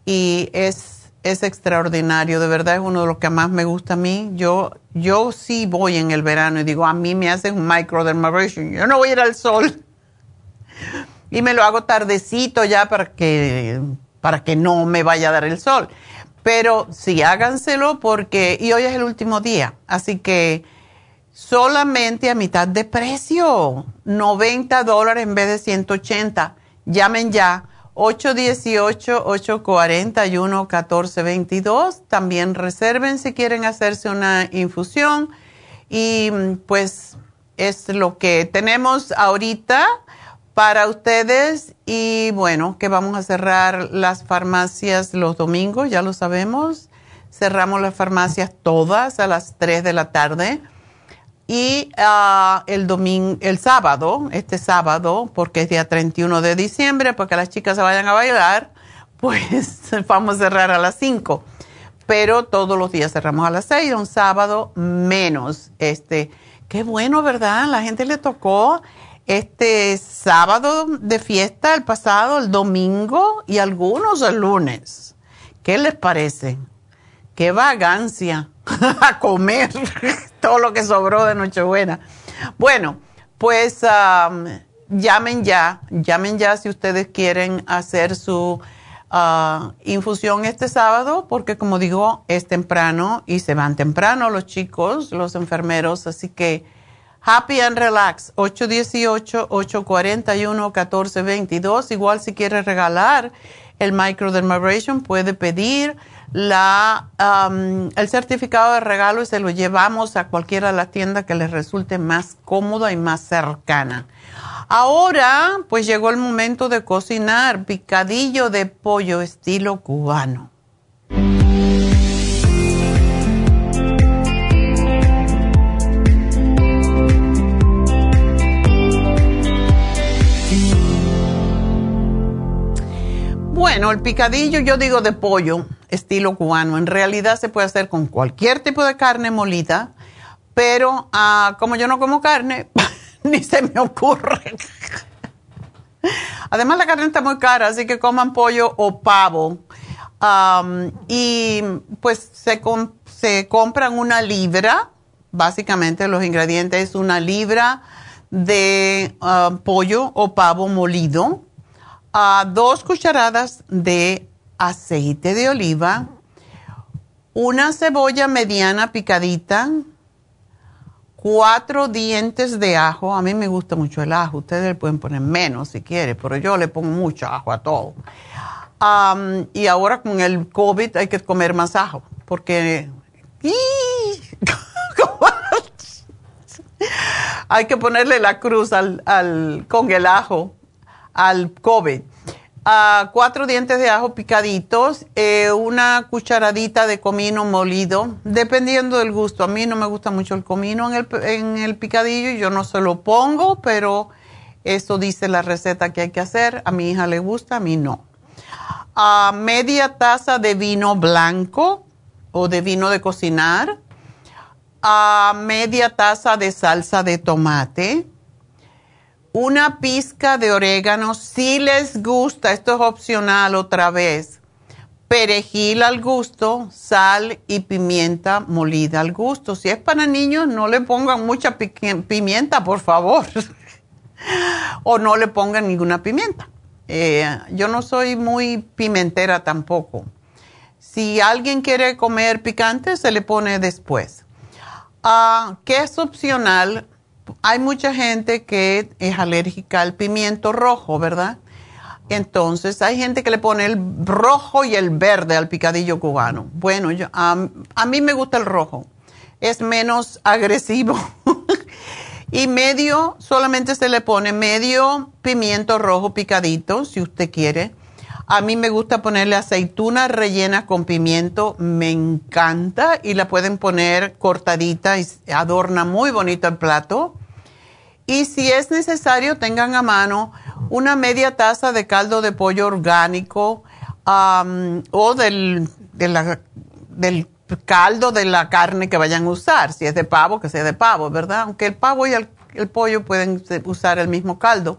Y es, es extraordinario, de verdad es uno de los que más me gusta a mí. Yo, yo sí voy en el verano y digo, a mí me hacen un microdermabrasion, yo no voy a ir al sol y me lo hago tardecito ya para que, para que no me vaya a dar el sol. Pero sí, háganselo porque, y hoy es el último día, así que solamente a mitad de precio, 90 dólares en vez de 180. Llamen ya, 818-841-1422. También reserven si quieren hacerse una infusión. Y pues es lo que tenemos ahorita para ustedes y bueno, que vamos a cerrar las farmacias los domingos, ya lo sabemos. Cerramos las farmacias todas a las 3 de la tarde. Y ah, el domingo, el sábado, este sábado, porque es día 31 de diciembre, porque las chicas se vayan a bailar, pues vamos a cerrar a las 5. Pero todos los días cerramos a las 6, un sábado menos. Este, qué bueno, ¿verdad? La gente le tocó este sábado de fiesta, el pasado, el domingo y algunos el lunes. ¿Qué les parece? Qué vagancia a comer todo lo que sobró de Nochebuena. Bueno, pues llamen ya, llamen ya si ustedes quieren hacer su ah, infusión este sábado, porque como digo, es temprano y se van temprano los chicos, los enfermeros, así que Happy and Relax, 818-841-1422. Igual si quiere regalar el microdermabrasion, puede pedir la, um, el certificado de regalo y se lo llevamos a cualquiera de las tiendas que les resulte más cómoda y más cercana. Ahora, pues llegó el momento de cocinar picadillo de pollo estilo cubano. Bueno, el picadillo yo digo de pollo, estilo cubano. En realidad se puede hacer con cualquier tipo de carne molida, pero ah, como yo no como carne, ni se me ocurre. Además la carne está muy cara, así que coman pollo o pavo. y pues se, compran una libra, básicamente los ingredientes es una libra de ah, pollo o pavo molido dos cucharadas de aceite de oliva, una cebolla mediana picadita, cuatro dientes de ajo. A mí me gusta mucho el ajo. Ustedes le pueden poner menos si quieren, pero yo le pongo mucho ajo a todo. y ahora con el COVID hay que comer más ajo, porque hay que ponerle la cruz al, al, con el ajo al COVID. Cuatro dientes de ajo picaditos, eh, una cucharadita de comino molido, dependiendo del gusto. A mí no me gusta mucho el comino en el, en el picadillo, yo no se lo pongo, pero eso dice la receta que hay que hacer. A mi hija le gusta, a mí no. Media taza de vino blanco o de vino de cocinar. Uh, media taza de salsa de tomate una pizca de orégano, si les gusta, esto es opcional otra vez, perejil al gusto, sal y pimienta molida al gusto. Si es para niños, no le pongan mucha pimienta, por favor, o no le pongan ninguna pimienta. Eh, yo no soy muy pimentera tampoco. Si alguien quiere comer picante, se le pone después. Uh, ¿Qué es opcional? Hay mucha gente que es alérgica al pimiento rojo, ¿verdad? Entonces, hay gente que le pone el rojo y el verde al picadillo cubano. Bueno, yo, a mí me gusta el rojo. Es menos agresivo. y medio, solamente se le pone medio pimiento rojo picadito, si usted quiere. A mí me gusta ponerle aceitunas rellenas con pimiento, me encanta y la pueden poner cortadita y adorna muy bonito el plato. Y si es necesario, tengan a mano una media taza de caldo de pollo orgánico o del, del caldo de la carne que vayan a usar. Si es de pavo, que sea de pavo, ¿verdad? Aunque el pavo y el, pollo pueden usar el mismo caldo.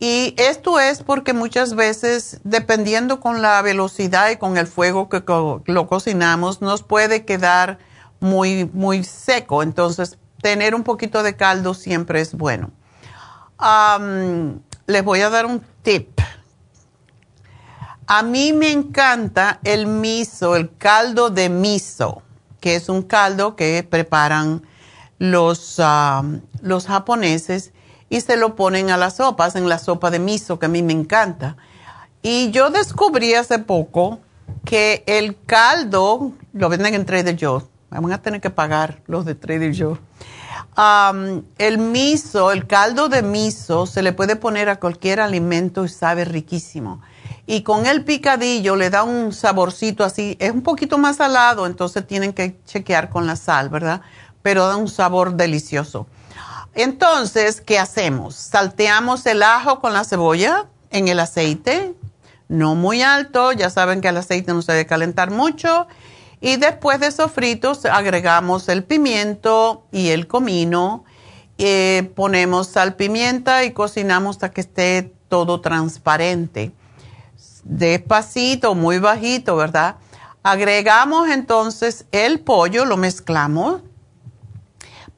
Y esto es porque muchas veces, dependiendo con la velocidad y con el fuego que lo cocinamos, nos puede quedar muy, muy seco. Entonces, tener un poquito de caldo siempre es bueno. les voy a dar un tip. A mí me encanta el miso, el caldo de miso, que es un caldo que preparan los, los japoneses y se lo ponen a las sopas, en la sopa de miso, que a mí me encanta. Y yo descubrí hace poco que el caldo lo venden en Trader Joe's. Vamos a tener que pagar los de Trader Joe's. el miso, el caldo de miso, se le puede poner a cualquier alimento y sabe riquísimo. Y con el picadillo le da un saborcito así, es un poquito más salado, entonces tienen que chequear con la sal, ¿verdad? Pero da un sabor delicioso. Entonces, ¿qué hacemos? Salteamos el ajo con la cebolla en el aceite, no muy alto, ya saben que el aceite no se debe calentar mucho. Y después de sofritos agregamos el pimiento y el comino, eh, ponemos sal, pimienta y cocinamos hasta que esté todo transparente. Despacito, muy bajito, ¿verdad? Agregamos entonces el pollo, lo mezclamos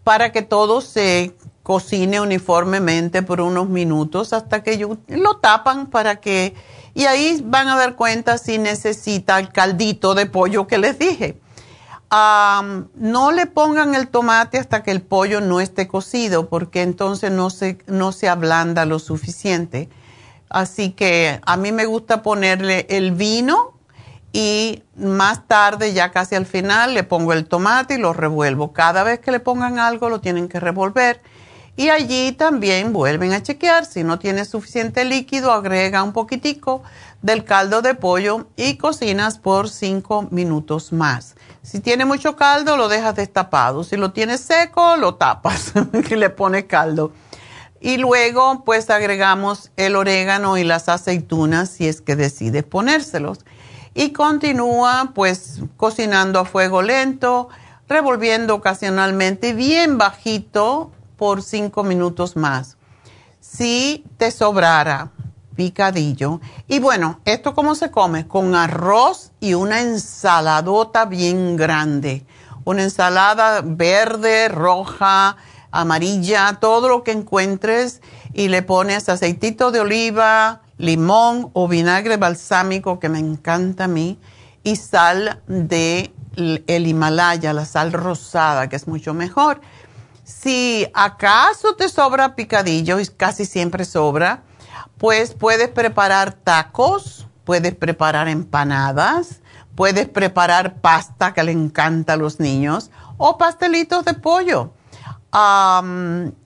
para que todo se cocine uniformemente por unos minutos hasta que lo tapan para que... Y ahí van a dar cuenta si necesita el caldito de pollo que les dije. no le pongan el tomate hasta que el pollo no esté cocido porque entonces no se, no se ablanda lo suficiente. Así que a mí me gusta ponerle el vino y más tarde, ya casi al final, le pongo el tomate y lo revuelvo. Cada vez que le pongan algo lo tienen que revolver. Y allí también vuelven a chequear. Si no tiene suficiente líquido, agrega un poquitico del caldo de pollo y cocinas por 5 minutos más. Si tiene mucho caldo, lo dejas destapado. Si lo tienes seco, lo tapas y le pones caldo. Y luego, pues agregamos el orégano y las aceitunas si es que decides ponérselos y continúa pues cocinando a fuego lento, revolviendo ocasionalmente bien bajito por cinco minutos más. Si te sobrara picadillo. Y bueno, ¿esto cómo se come? Con arroz y una ensaladota bien grande. Una ensalada verde, roja, amarilla, todo lo que encuentres y le pones aceitito de oliva, limón o vinagre balsámico que me encanta a mí y sal de el Himalaya, la sal rosada que es mucho mejor. Si acaso te sobra picadillo y casi siempre sobra, pues puedes preparar tacos, puedes preparar empanadas, puedes preparar pasta que le encanta a los niños o pastelitos de pollo.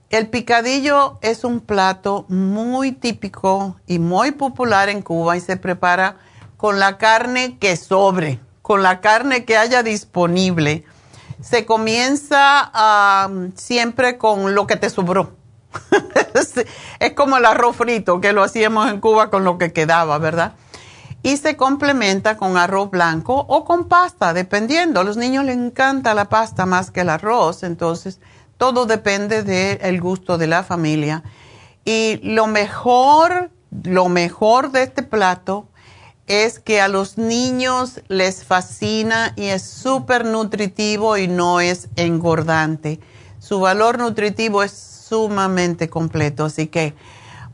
El picadillo es un plato muy típico y muy popular en Cuba y se prepara con la carne que sobre, con la carne que haya disponible. Se comienza siempre con lo que te sobró. es como el arroz frito que lo hacíamos en Cuba con lo que quedaba, ¿verdad? Y se complementa con arroz blanco o con pasta, dependiendo. A los niños les encanta la pasta más que el arroz, entonces todo depende del gusto de la familia. Y lo mejor, lo mejor de este plato es que a los niños les fascina y es súper nutritivo y no es engordante. Su valor nutritivo es sumamente completo. Así que,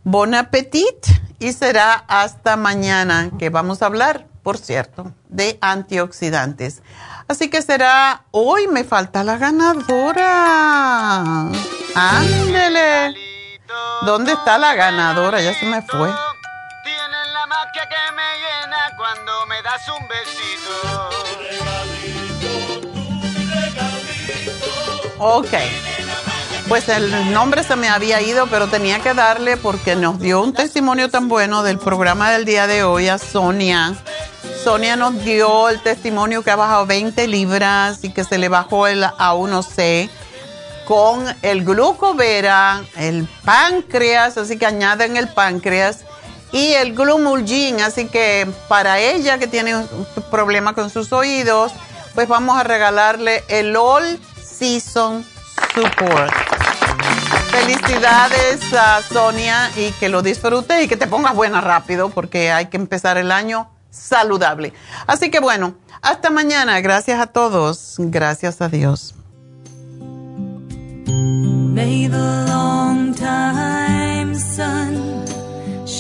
bon appetit y será hasta mañana que vamos a hablar, por cierto, de antioxidantes. Así que será, hoy me falta la ganadora. Ándele. ¿Dónde está la ganadora? Ya se me fue. Magia que me llena cuando me das un besito. Ok. Pues el nombre se me había ido, pero tenía que darle porque nos dio un testimonio tan bueno del programa del día de hoy a Sonia Sonia nos dio el testimonio que ha bajado 20 libras y que se le bajó el A1C con el glucovera, el páncreas, así que añaden el páncreas y el glumulgin, así que para ella que tiene un problema con sus oídos, pues vamos a regalarle el All Season Support. Felicidades a Sonia y que lo disfrutes y que te pongas buena rápido porque hay que empezar el año saludable. Así que bueno, hasta mañana. Gracias a todos. Gracias a Dios.